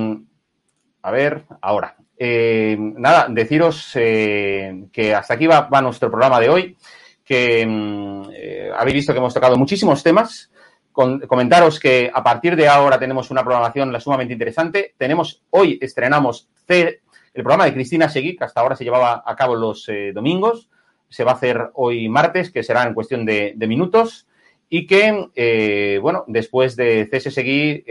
A ver, ahora. Eh, nada, deciros eh, que hasta aquí va, nuestro programa de hoy, que mm, eh, habéis visto que hemos tocado muchísimos temas. Comentaros que a partir de ahora tenemos una programación sumamente interesante. Tenemos, hoy estrenamos el programa de Cristina Seguí, que hasta ahora se llevaba a cabo los domingos. Se va a hacer hoy martes, que será en cuestión de, minutos. Y que, bueno, después de CS Seguí,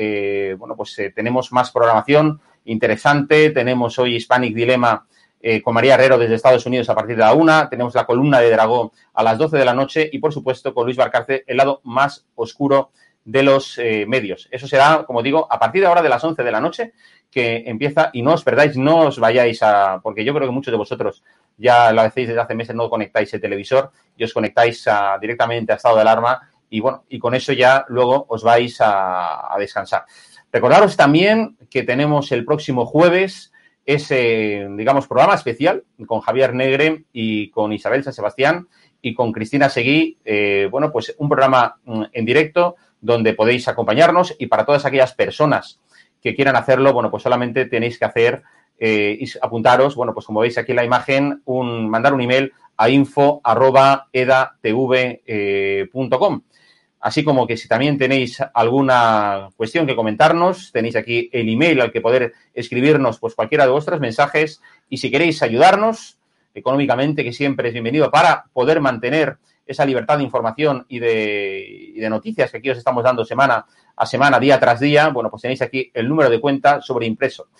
bueno, pues tenemos más programación interesante. Tenemos hoy Hispanic Dilema eh, con María Herrero desde Estados Unidos a partir de la una. Tenemos la columna de Dragón a las 12 de la noche y, por supuesto, con Luis Barcarce, el lado más oscuro de los eh, medios. Eso será, como digo, a partir de ahora de las 11 de la noche que empieza y no os perdáis, no os vayáis a, porque yo creo que muchos de vosotros ya lo hacéis desde hace meses, no conectáis el televisor y os conectáis directamente a estado de alarma y bueno, y con eso ya luego os vais a descansar. Recordaros también que tenemos el próximo jueves ese, digamos, programa especial con Javier Negre y con Isabel San Sebastián y con Cristina Seguí, eh, bueno, pues un programa mm, en directo donde podéis acompañarnos y para todas aquellas personas que quieran hacerlo, bueno, pues solamente tenéis que hacer, eh, y apuntaros, bueno, pues como veis aquí en la imagen, un, mandar un email a info arroba edatv.com. Así como que si también tenéis alguna cuestión que comentarnos, tenéis aquí el email al que poder escribirnos pues cualquiera de vuestros mensajes y si queréis ayudarnos económicamente, que siempre es bienvenido para poder mantener esa libertad de información y de, noticias que aquí os estamos dando semana a semana, día tras día, bueno, pues tenéis aquí el número de cuenta sobre impreso.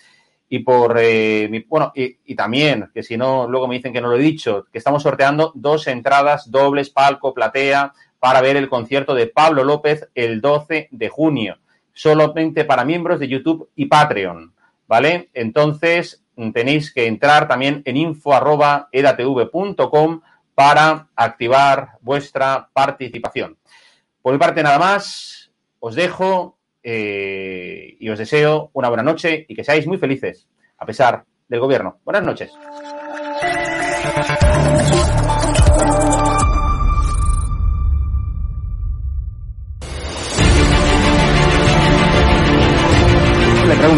Y por, eh, mi- bueno, y también, que si no, luego me dicen que no lo he dicho, que estamos sorteando dos entradas dobles, palco, platea, para ver el concierto de Pablo López el 12 de junio, solamente para miembros de YouTube y Patreon, ¿vale? Entonces, mm, tenéis que entrar también en info.edatv.com para activar vuestra participación. Por mi parte, nada más, os dejo eh, y os deseo una buena noche y que seáis muy felices, a pesar del gobierno. Buenas noches.